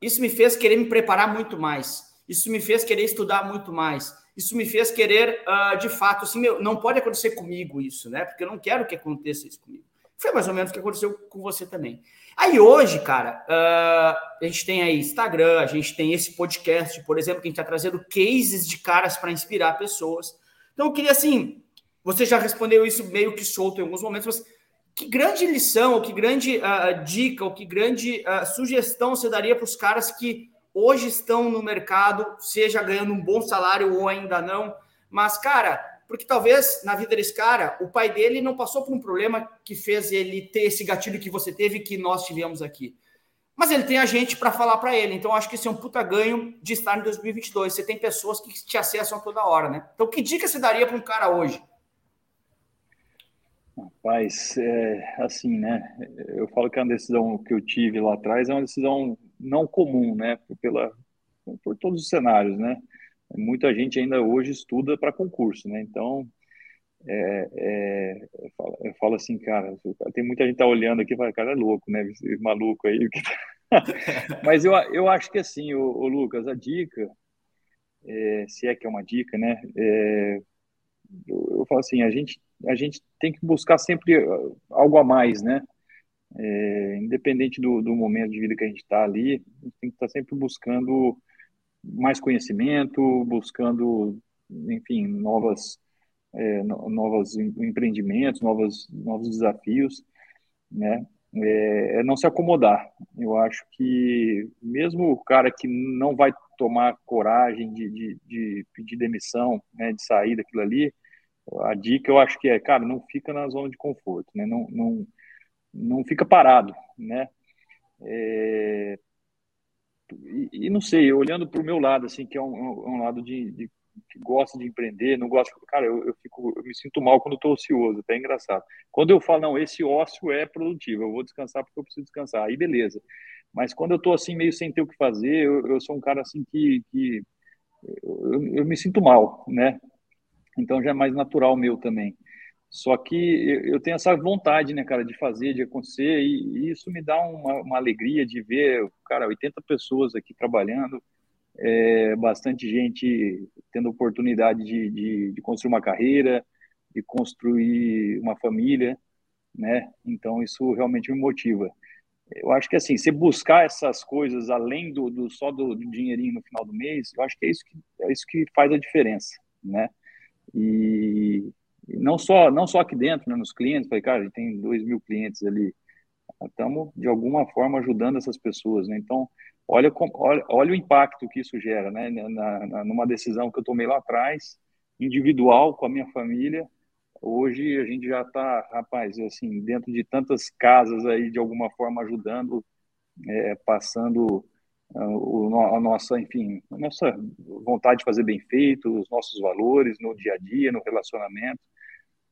isso me fez querer me preparar muito mais. Isso me fez querer estudar muito mais. Isso me fez querer, uh, de fato, assim, meu, não pode acontecer comigo isso, né? Porque eu não quero que aconteça isso comigo. Foi mais ou menos o que aconteceu com você também. Aí hoje, cara, uh, a gente tem aí Instagram, a gente tem esse podcast, por exemplo, que a gente está trazendo cases de caras para inspirar pessoas. Então, eu queria, assim, você já respondeu isso meio que solto em alguns momentos, mas que grande lição, ou que grande uh, dica, ou que grande uh, sugestão você daria para os caras que hoje estão no mercado, seja ganhando um bom salário ou ainda não, mas, cara, porque talvez na vida desse cara, o pai dele não passou por um problema que fez ele ter esse gatilho que você teve que nós tivemos aqui. Mas ele tem a gente para falar para ele. Então, acho que esse é um puta ganho de estar em 2022. Você tem pessoas que te acessam toda hora, né? Então, que dica você daria para um cara hoje? Rapaz, é, assim, né? Eu falo que a decisão que eu tive lá atrás é uma decisão não comum, né? Pela, por todos os cenários, né? muita gente ainda hoje estuda para concurso, né? Então, é, é, eu, falo, eu, falo, assim, cara, tem muita gente tá olhando aqui e fala, cara, é louco, né? Esse maluco aí. Mas eu, eu acho que assim, o, o Lucas, a dica, é, se é que é uma dica, né? É, eu, eu, falo assim, a gente, a gente tem que buscar sempre algo a mais, né? É, independente do, do momento de vida que a gente está ali, a gente tem que estar tá sempre buscando mais conhecimento, buscando, enfim, novas, é, novos empreendimentos, novos, novos desafios, né? É, é, não se acomodar. Eu acho que mesmo o cara que não vai tomar coragem de, de, de pedir demissão, né, de sair daquilo ali, a dica eu acho que é, cara, não fica na zona de conforto, né? Não, não, não fica parado, né? É, e, e, não sei, olhando para o meu lado, assim, que é um, um lado de, de, que gosta de empreender, não gosta, cara, eu, eu, fico, eu me sinto mal quando estou ocioso, até é engraçado. Quando eu falo, não, esse ócio é produtivo, eu vou descansar porque eu preciso descansar, aí beleza. Mas quando eu estou assim, meio sem ter o que fazer, eu, eu sou um cara assim que, que eu, eu me sinto mal, né? Então já é mais natural meu também. Só que eu tenho essa vontade, né, cara, de fazer, de acontecer, e, isso me dá uma, uma, alegria de ver, cara, 80 pessoas aqui trabalhando, é, bastante gente tendo oportunidade de, de, de, construir uma carreira, de construir uma família, né? Então isso realmente me motiva. Eu acho que assim, se buscar essas coisas além do, do só do, do dinheirinho no final do mês, eu acho que é isso que é isso que faz a diferença, né? E não só não só aqui dentro, né, nos clientes, falei, cara, a gente tem dois mil clientes ali, estamos de alguma forma ajudando essas pessoas, né? Então, olha, olha, olha o impacto que isso gera, né? Na, na, numa decisão que eu tomei lá atrás, individual com a minha família, hoje a gente já está, rapaz, assim, dentro de tantas casas aí, de alguma forma ajudando, é, passando o, a nossa, enfim, a nossa vontade de fazer bem feito, os nossos valores no dia a dia, no relacionamento.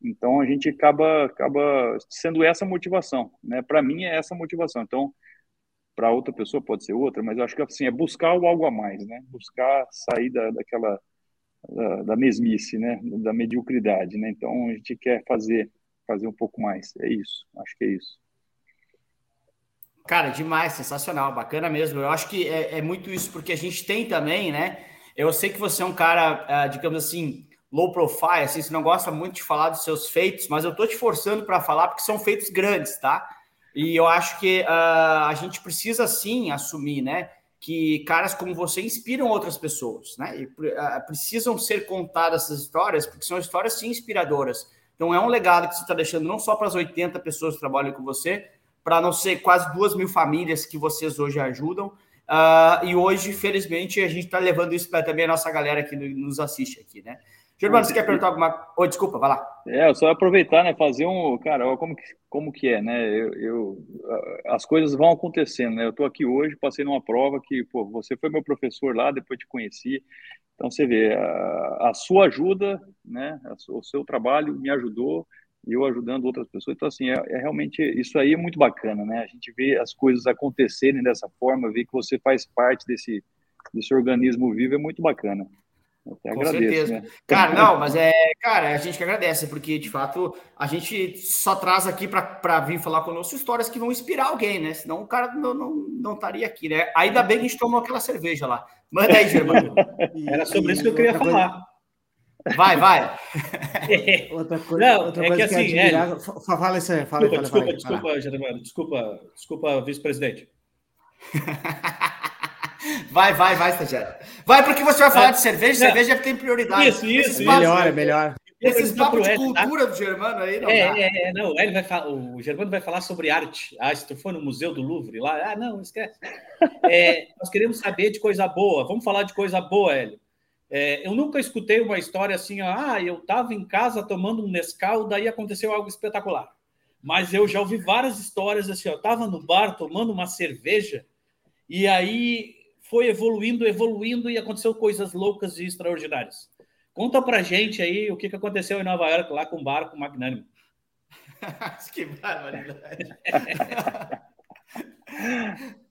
Então a gente acaba acaba sendo essa motivação, né? Para mim é essa motivação. Então para outra pessoa pode ser outra, mas eu acho que assim é buscar algo a mais, né? Buscar sair da, daquela da, da mesmice, né? Da mediocridade, né? Então a gente quer fazer fazer um pouco mais. É isso. Acho que é isso. Cara, demais, sensacional, bacana mesmo. Eu acho que é, é, muito isso, porque a gente tem também, né? Eu sei que você é um cara, uh, digamos assim, low profile, assim, você não gosta muito de falar dos seus feitos, mas eu tô te forçando para falar porque são feitos grandes, tá? E eu acho que uh, a gente precisa sim assumir, né? Que caras como você inspiram outras pessoas, né? E uh, precisam ser contadas essas histórias, porque são histórias sim inspiradoras. Então é um legado que você está deixando não só para as 80 pessoas que trabalham com você, para não ser quase duas mil famílias que vocês hoje ajudam. Uh, e hoje, felizmente, a gente está levando isso para também a nossa galera que nos assiste aqui, né? Germano, você quer perguntar alguma coisa? Oh, desculpa, vai lá. É, só aproveitar, né? Fazer um. Cara, como que, como que é, né? Eu, eu, as coisas vão acontecendo, né? Eu estou aqui hoje, passei numa prova que, pô, você foi meu professor lá, depois te conheci. Então, você vê, a, a sua ajuda, né? O seu trabalho me ajudou e eu ajudando outras pessoas. Então, assim, é, é, realmente isso aí é muito bacana, né? A gente vê as coisas acontecerem dessa forma, ver que você faz parte desse, desse organismo vivo é muito bacana. Até Com agradeço, certeza. Né? Cara, não, mas é, cara, a gente que agradece, porque de fato a gente só traz aqui para vir falar conosco histórias que vão inspirar alguém, né? Senão o cara não, não, não estaria aqui, né? Ainda bem que a gente tomou aquela cerveja lá. Manda aí, Germano. Era sobre isso que eu queria falar. Vai, vai. outra coisa, não, outra é coisa que, assim, que é, fala isso aí, fala, desculpa, fala, desculpa, fala, desculpa, desculpa, desculpa, vice-presidente. Vai, vai, vai, estagiário. Vai, porque você vai falar de cerveja, cerveja tem prioridade. Isso, isso. Melhor, é melhor. Esses papos de tá? cultura tá? do Germano aí, não é, é, é, não, ele vai falar, o Germano vai falar sobre arte. Ah, se tu for no Museu do Louvre lá, ah, não, esquece. É, nós queremos saber de coisa boa. Vamos falar de coisa boa, Hélio. É, eu nunca escutei uma história assim, ah, eu estava em casa tomando um Nescau, daí aconteceu algo espetacular. Mas eu já ouvi várias histórias assim, eu estava no bar tomando uma cerveja e aí foi evoluindo, evoluindo e aconteceu coisas loucas e extraordinárias. Conta pra gente aí o que, que aconteceu em Nova York lá com o barco magnânimo. que barbaridade.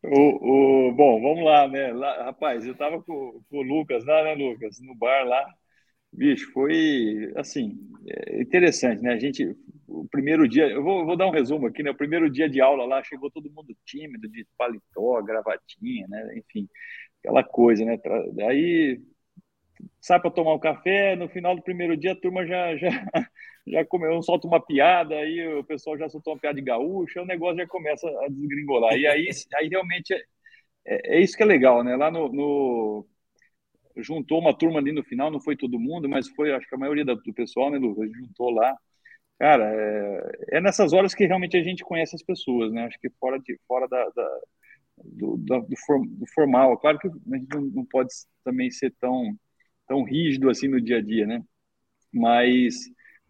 O, o, bom, vamos lá, né? Lá, rapaz, eu tava com, com o Lucas lá, né, Lucas? No bar lá. Bicho, foi assim, é interessante, né? A gente, o primeiro dia, eu vou, vou, dar um resumo aqui, né? O primeiro dia de aula lá, chegou todo mundo tímido, de paletó, gravatinha, né? Enfim, aquela coisa, né? Aí sai para tomar um café, no final do primeiro dia a turma já, já, já comeu, solta uma piada, aí o pessoal já soltou uma piada de gaúcha, o negócio já começa a desgringolar. E aí, aí realmente é, é, é isso que é legal, né? Lá no, no, juntou uma turma ali no final, não foi todo mundo, mas foi acho que a maioria do pessoal, né, Lucas? Juntou lá. Cara, é, é, nessas horas que realmente a gente conhece as pessoas, né? Acho que fora, de, fora da, da do, do, do, formal. Claro que a gente não, não pode também ser tão tão rígido assim no dia a dia, né? Mas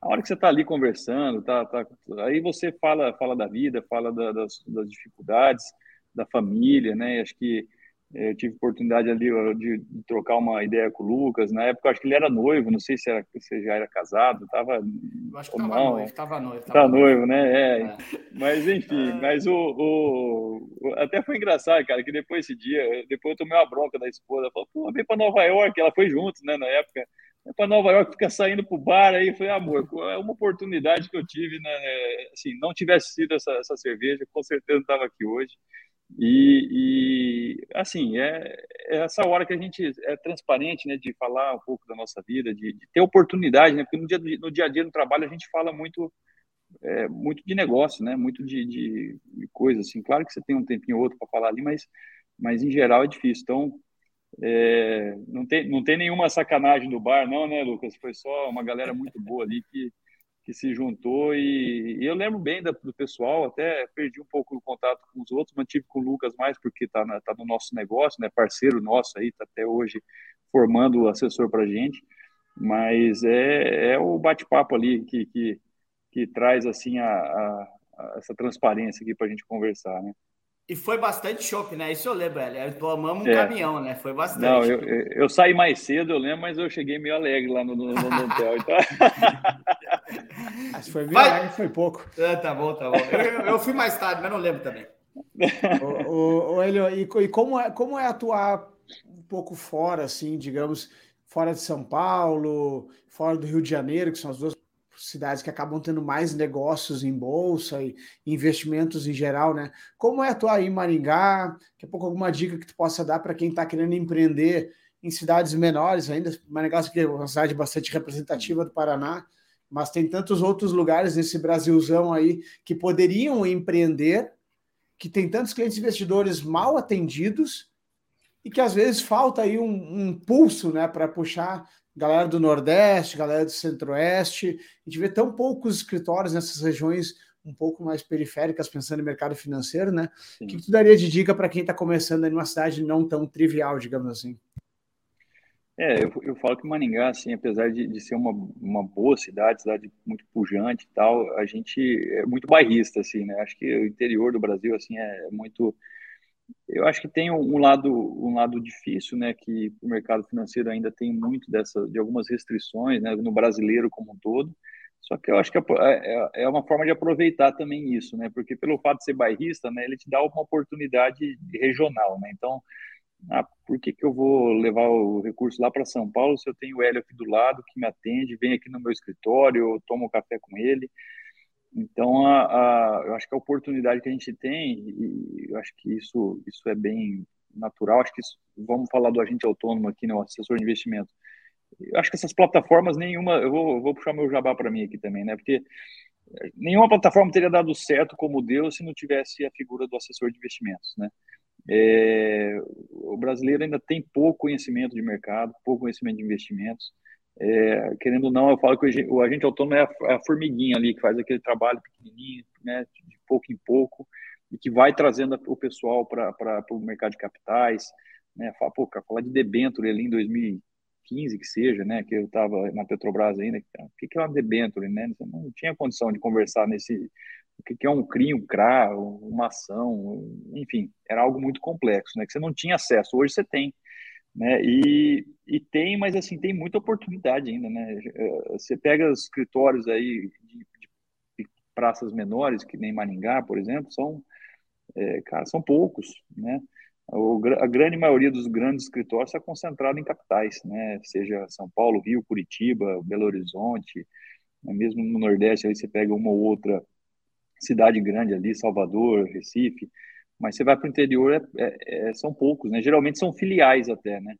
a hora que você está ali conversando, tá, tá, aí você fala, fala da vida, fala da, das, das, dificuldades da família, né? Acho que eu tive oportunidade ali de, de, trocar uma ideia com o Lucas. Na época, acho que ele era noivo, não sei se, era, se já era casado, tava. acho que estava noivo, estava noivo. Tava tá noivo, né? É. é. Mas enfim, é. mas o, o, Até foi engraçado, cara, que depois desse dia, depois eu tomei uma bronca da esposa. Falou, pô, vem para Nova York. Ela foi junto, né, na época. Vem para Nova York, fica saindo pro bar aí. Foi amor, é uma oportunidade que eu tive, né? Assim, não tivesse sido essa, essa cerveja, com certeza não estava aqui hoje. E, e, assim, é, é, essa hora que a gente é transparente, né, de falar um pouco da nossa vida, de, de ter oportunidade, né, porque no dia, no dia a dia no trabalho a gente fala muito é, muito de negócio, né, muito de, de, de coisa, assim, claro que você tem um tempinho ou outro para falar ali, mas, mas em geral é difícil, então é, não, tem, não tem nenhuma sacanagem no bar, não, né, Lucas, foi só uma galera muito boa ali que que se juntou e, e eu lembro bem da, do pessoal, até perdi um pouco o contato com os outros, mantive com o Lucas mais porque está tá no nosso negócio, né, parceiro nosso aí, está até hoje formando o assessor para a gente, mas é, é o bate-papo ali que, que, que, traz assim a, a, a essa transparência aqui para a gente conversar, né. E foi bastante chopp, né? Isso eu lembro, velho. Tomamos um é. caminhão, né? Foi bastante. Não, eu, eu, saí mais cedo, eu lembro, mas eu cheguei meio alegre lá no, no, no hotel. Então... Mas foi meio alegre, foi pouco. É, tá bom, tá bom. Eu, eu, fui mais tarde, mas não lembro também. o, o, o Elio, e, e, como, é, como é atuar um pouco fora, assim, digamos, fora de São Paulo, fora do Rio de Janeiro, que são as duas cidades que acabam tendo mais negócios em bolsa e investimentos em geral, né? Como é atuar em Maringá? Daqui a pouco alguma dica que tu possa dar para quem está querendo empreender em cidades menores ainda. Maringá é uma cidade bastante representativa do Paraná, mas tem tantos outros lugares nesse Brasilzão aí que poderiam empreender, que tem tantos clientes investidores mal atendidos e que às vezes falta aí um, um pulso, né, para puxar galera do Nordeste, galera do Centro-Oeste. A gente vê tão poucos escritórios nessas regiões um pouco mais periféricas, pensando em mercado financeiro, né? O que tu daria de dica para quem está começando em uma cidade não tão trivial, digamos assim? É, eu, eu falo que Maningá, assim, apesar de, de ser uma, uma boa cidade, cidade muito pujante e tal, a gente é muito bairrista, assim, né? Acho que o interior do Brasil, assim, é muito eu acho que tem um lado um lado difícil, né, que o mercado financeiro ainda tem muito dessa de algumas restrições, né, no brasileiro como um todo. Só que eu acho que é, é, é uma forma de aproveitar também isso, né, porque pelo fato de ser bairrista, né, ele te dá uma oportunidade regional, né. Então, ah, por que, que eu vou levar o recurso lá para São Paulo se eu tenho o Hélio aqui do lado que me atende, vem aqui no meu escritório, eu tomo café com ele. Então, a, a, eu acho que a oportunidade que a gente tem, e eu acho que isso, isso é bem natural, acho que isso, vamos falar do agente autônomo aqui, né, o assessor de investimento. Eu acho que essas plataformas, nenhuma, eu vou, vou puxar meu jabá para mim aqui também, né, porque nenhuma plataforma teria dado certo como deu se não tivesse a figura do assessor de investimentos, né. É, o brasileiro ainda tem pouco conhecimento de mercado, pouco conhecimento de investimentos, é, querendo ou não, eu falo que o agente autônomo é a, é a, formiguinha ali, que faz aquele trabalho pequenininho, né, de pouco em pouco, e que vai trazendo o pessoal para o mercado de capitais. Né, fala, pô, cara, falar de debênture ali em 2015, que seja, né, que eu estava na Petrobras ainda, o que, que é uma debênture? Né? Não tinha condição de conversar nesse. O que, que é um CRI, um CRA, uma ação, enfim, era algo muito complexo, né, que você não tinha acesso. Hoje você tem né? E, e tem, mas assim, tem muita oportunidade ainda, né? Eh, você pega os escritórios aí de, de praças menores, que nem Maringá, por exemplo, são, é, cara, são poucos, né? O, a grande maioria dos grandes escritórios está concentrado em capitais, né? Seja São Paulo, Rio, Curitiba, Belo Horizonte, né? mesmo no Nordeste aí você pega uma ou outra cidade grande ali, Salvador, Recife, mas você vai para o interior, é, é, é, são poucos, né? Geralmente são filiais até, né?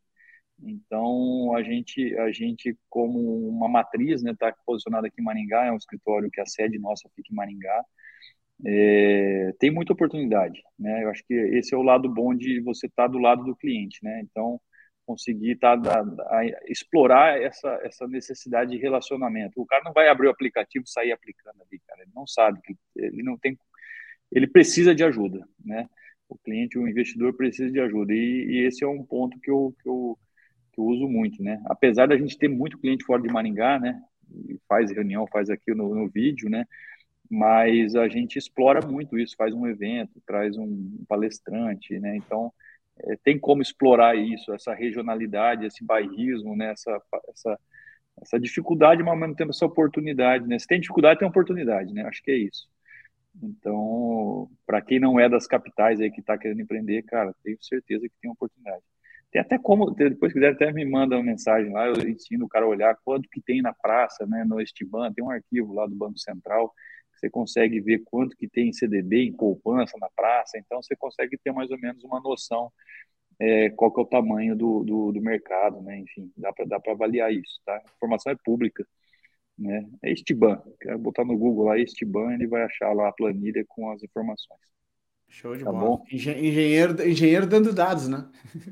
Então, a gente, a gente como uma matriz, né, está posicionado aqui em Maringá, é um escritório que a sede nossa fica em Maringá, é, tem muita oportunidade, né? Eu acho que esse é o lado bom de você estar tá do lado do cliente, né? Então, conseguir tá, explorar essa, essa necessidade de relacionamento. O cara não vai abrir o aplicativo e sair aplicando ali, cara. Ele não sabe, ele não tem ele precisa de ajuda, né? O cliente, o investidor precisa de ajuda e, e esse é um ponto que eu, que eu, que eu uso muito, né? Apesar da gente ter muito cliente fora de Maringá, né? E faz reunião, faz aqui no, no vídeo, né? Mas a gente explora muito isso, faz um evento, traz um palestrante, né? Então, é, tem como explorar isso, essa regionalidade, esse bairrismo, né? Essa, essa, essa dificuldade, mas ao mesmo tempo essa oportunidade, né? Se tem dificuldade, tem oportunidade, né? Acho que é isso. Então, para quem não é das capitais aí que está querendo empreender, cara, tenho certeza que tem oportunidade. Tem até como, depois quiser até me manda uma mensagem lá, eu ensino o cara a olhar quanto que tem na praça, né, no Estiban, tem um arquivo lá do Banco Central, que você consegue ver quanto que tem em CDB, em poupança na praça, então você consegue ter mais ou menos uma noção é, qual que é o tamanho do, do, do mercado, né, enfim, dá para avaliar isso, tá? A informação é pública né? É Estiban. Quer botar no Google lá Estiban, ele vai achar lá a planilha com as informações. Show de tá bola. Bom? Engenheiro, engenheiro dando dados, né?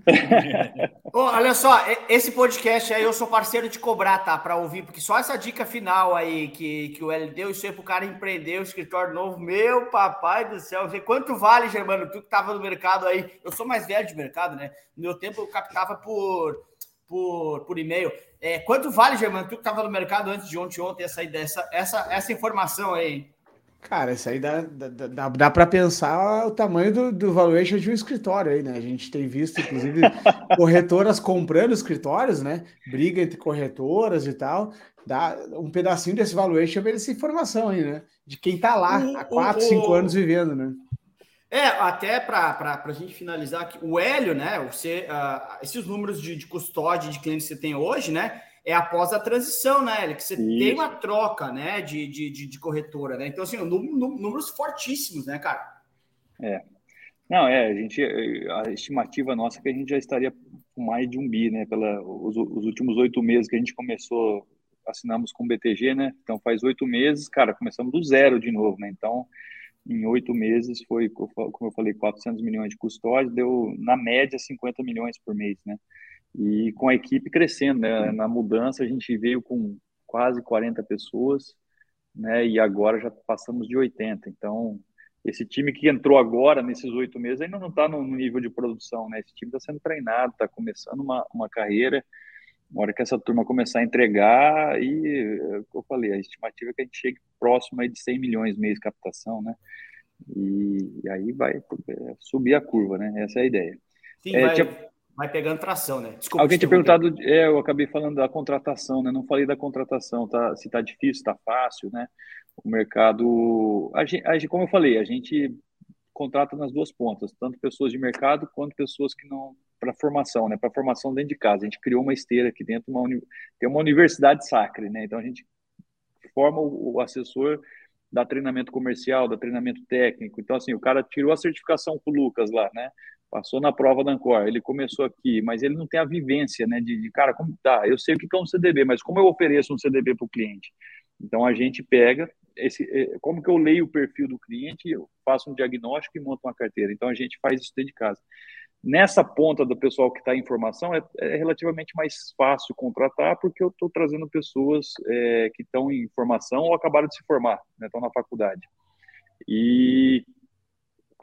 oh, olha só, esse podcast aí eu sou parceiro de cobrar, tá? Para ouvir, porque só essa dica final aí que, que o L deu, isso aí pro cara empreender o escritório novo, meu papai do céu, quanto vale, Germano? Tu que tava no mercado aí, eu sou mais velho de mercado, né? No meu tempo eu captava por, por, por e-mail. É, quanto vale, Germano? Tu que estava no mercado antes de ontem, ontem, essa, essa, essa, essa informação aí? Cara, isso aí dá, dá, dá, dá para pensar o tamanho do, do valuation de um escritório aí, né? A gente tem visto, inclusive, corretoras comprando escritórios, né? Briga entre corretoras e tal. Dá um pedacinho desse valuation ver essa informação aí, né? De quem tá lá há 4, 5 anos vivendo, né? É, até para a gente finalizar aqui, o Hélio, né? Você, uh, esses números de, de custódia de clientes que você tem hoje, né? é após a transição, né? Que você Isso. tem uma troca, né, de, de, de, de corretora, né? Então, assim, números fortíssimos, né, cara? É. Não, é, a gente, a estimativa nossa é que a gente já estaria com mais de um bi, né, pela, os, os últimos oito meses que a gente começou, assinamos com o BTG, né, então faz oito meses, cara, começamos do zero de novo, né, então em oito meses foi, como eu falei, 400 milhões de custódia, deu, na média, 50 milhões por mês, né, e com a equipe crescendo, né? Na mudança a gente veio com quase 40 pessoas, né? E agora já passamos de 80. Então, esse time que entrou agora, nesses oito meses, ainda não está no nível de produção, né? Esse time está sendo treinado, está começando uma, uma carreira. Na hora que essa turma começar a entregar, e eu falei, a estimativa é que a gente chegue próximo aí de 100 milhões mês de captação, né? E, e aí vai é, subir a curva, né? Essa é a ideia. Sim, é, vai, tinha vai pegando tração, né? Desculpa, Alguém tinha perguntado, é, eu acabei falando da contratação, né? Não falei da contratação, tá? Se tá difícil, tá fácil, né? O mercado, a gente, como eu falei, a gente contrata nas duas pontas, tanto pessoas de mercado quanto pessoas que não para formação, né? Para formação dentro de casa. A gente criou uma esteira aqui dentro, uma tem uma universidade sacra, né? Então a gente forma o, assessor da treinamento comercial, da treinamento técnico. Então assim, o cara tirou a certificação com o Lucas lá, né? passou na prova da Ancor, ele começou aqui, mas ele não tem a vivência, né, de, de cara, como tá, eu sei o que é um CDB, mas como eu ofereço um CDB para o cliente? Então a gente pega esse, é, como que eu leio o perfil do cliente, eu faço um diagnóstico e monto uma carteira. Então a gente faz isso dentro de casa. Nessa ponta do pessoal que está em formação, é, é, relativamente mais fácil contratar, porque eu estou trazendo pessoas é, que estão em formação ou acabaram de se formar, né, estão na faculdade. E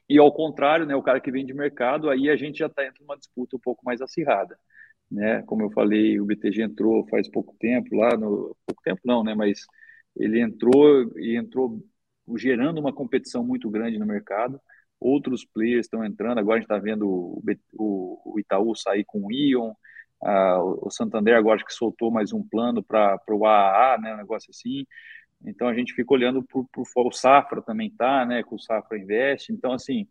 e ao contrário, né, o cara que vem de mercado, aí a gente já está entrando numa disputa um pouco mais acirrada. Né? Como eu falei, o BTG entrou faz pouco tempo lá, no, pouco tempo não, né, mas ele entrou e entrou gerando uma competição muito grande no mercado. Outros players estão entrando, agora a gente está vendo o, o, Itaú sair com o Ion, o Santander agora acho que soltou mais um plano para o AAA, né, um negócio assim. Então a gente fica olhando para o Safra também tá, né? Com o Safra Investe. Então, assim,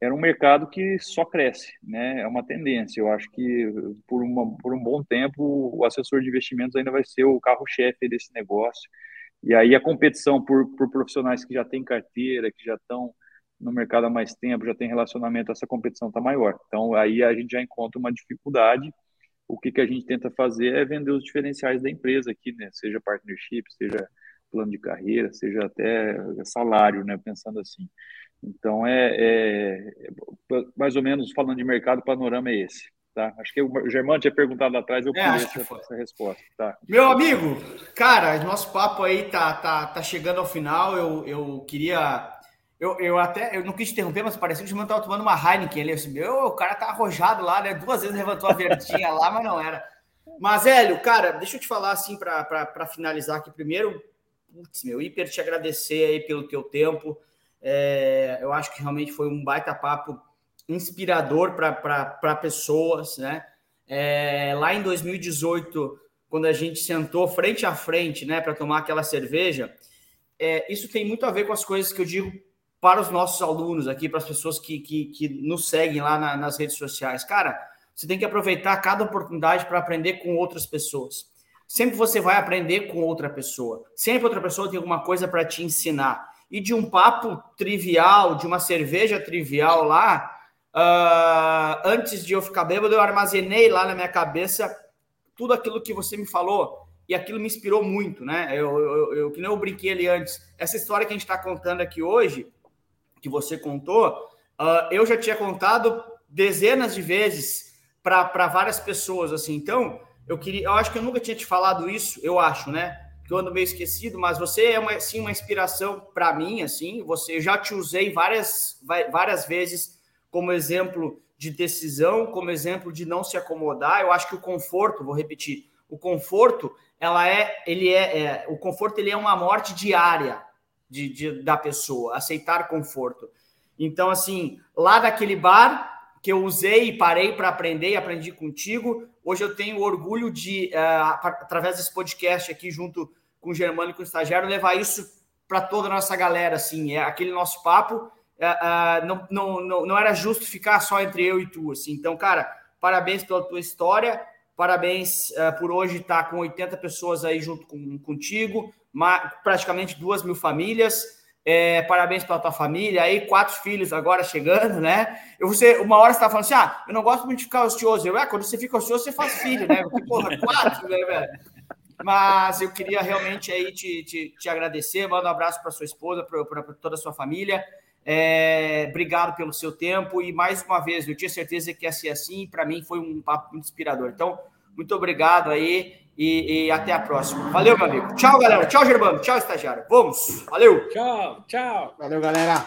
era um mercado que só cresce, né? É uma tendência. Eu acho que por, uma, por um bom tempo o assessor de investimentos ainda vai ser o carro-chefe desse negócio. E aí a competição por, por profissionais que já têm carteira, que já estão no mercado há mais tempo, já tem relacionamento, essa competição está maior. Então aí a gente já encontra uma dificuldade. O que, que a gente tenta fazer é vender os diferenciais da empresa aqui, né? Seja partnership, seja plano de carreira, seja até salário, né? Pensando assim. Então, é, é, mais ou menos falando de mercado, o panorama é esse. Tá? Acho que o Germano tinha perguntado lá atrás, eu é, essa, essa resposta. Tá. Meu amigo, cara, nosso papo aí tá, tá, tá chegando ao final. Eu, eu queria. Eu, eu até eu não quis interromper, mas parecia que o Germano estava tomando uma Heineken ali. Assim, meu, o cara tá arrojado lá, né? Duas vezes levantou a verdinha lá, mas não era. Mas, Hélio, cara, deixa eu te falar assim para finalizar aqui primeiro putz, meu, hiper te agradecer aí pelo teu tempo. É, eu acho que realmente foi um baita papo inspirador para pessoas, né? É, lá em 2018, quando a gente sentou frente a frente, né, para tomar aquela cerveja, é, isso tem muito a ver com as coisas que eu digo para os nossos alunos aqui, para as pessoas que, que, que nos seguem lá na, nas redes sociais. Cara, você tem que aproveitar cada oportunidade para aprender com outras pessoas. Sempre você vai aprender com outra pessoa. Sempre outra pessoa tem alguma coisa para te ensinar. E de um papo trivial, de uma cerveja trivial lá, uh, antes de eu ficar bêbado, eu armazenei lá na minha cabeça tudo aquilo que você me falou. E aquilo me inspirou muito, né? Eu, eu, eu que nem eu brinquei ali antes. Essa história que a gente está contando aqui hoje, que você contou, uh, eu já tinha contado dezenas de vezes para várias pessoas, assim. Então, eu queria, eu acho que eu nunca tinha te falado isso, eu acho, né? Que eu ando meio esquecido, mas você é uma, assim, uma inspiração para mim, assim. Você já te usei várias, várias vezes como exemplo de decisão, como exemplo de não se acomodar. Eu acho que o conforto, vou repetir, o conforto, ela é, ele é, é o conforto ele é uma morte diária de, de, da pessoa, aceitar conforto. Então, assim, lá daquele bar, que eu usei e parei para aprender e aprendi contigo. Hoje eu tenho orgulho de, uh, através desse podcast aqui, junto com o Germano e com o estagiário, levar isso para toda a nossa galera. Assim, é aquele nosso papo. Uh, uh, não, não, não, não era justo ficar só entre eu e tu. Assim. Então, cara, parabéns pela tua história. Parabéns uh, por hoje estar com 80 pessoas aí junto com, contigo, praticamente duas mil famílias. É, parabéns pela tua família aí, quatro filhos agora chegando, né? Eu, você, uma hora você tá falando assim: ah, eu não gosto muito de ficar ocioso. Eu, é, quando você fica ocioso, você faz filho, né? Porque, porra, quatro, né, velho? Mas eu queria realmente aí te, te, te agradecer, manda um abraço para sua esposa, para toda a sua família. É, obrigado pelo seu tempo e mais uma vez, eu tinha certeza que ia ser assim, para mim foi um papo muito inspirador. Então, muito obrigado aí e, e, até a próxima. Valeu, meu amigo. Tchau, galera. Tchau, Germano. Tchau, estagiário. Vamos. Valeu. Tchau, tchau. Valeu, galera.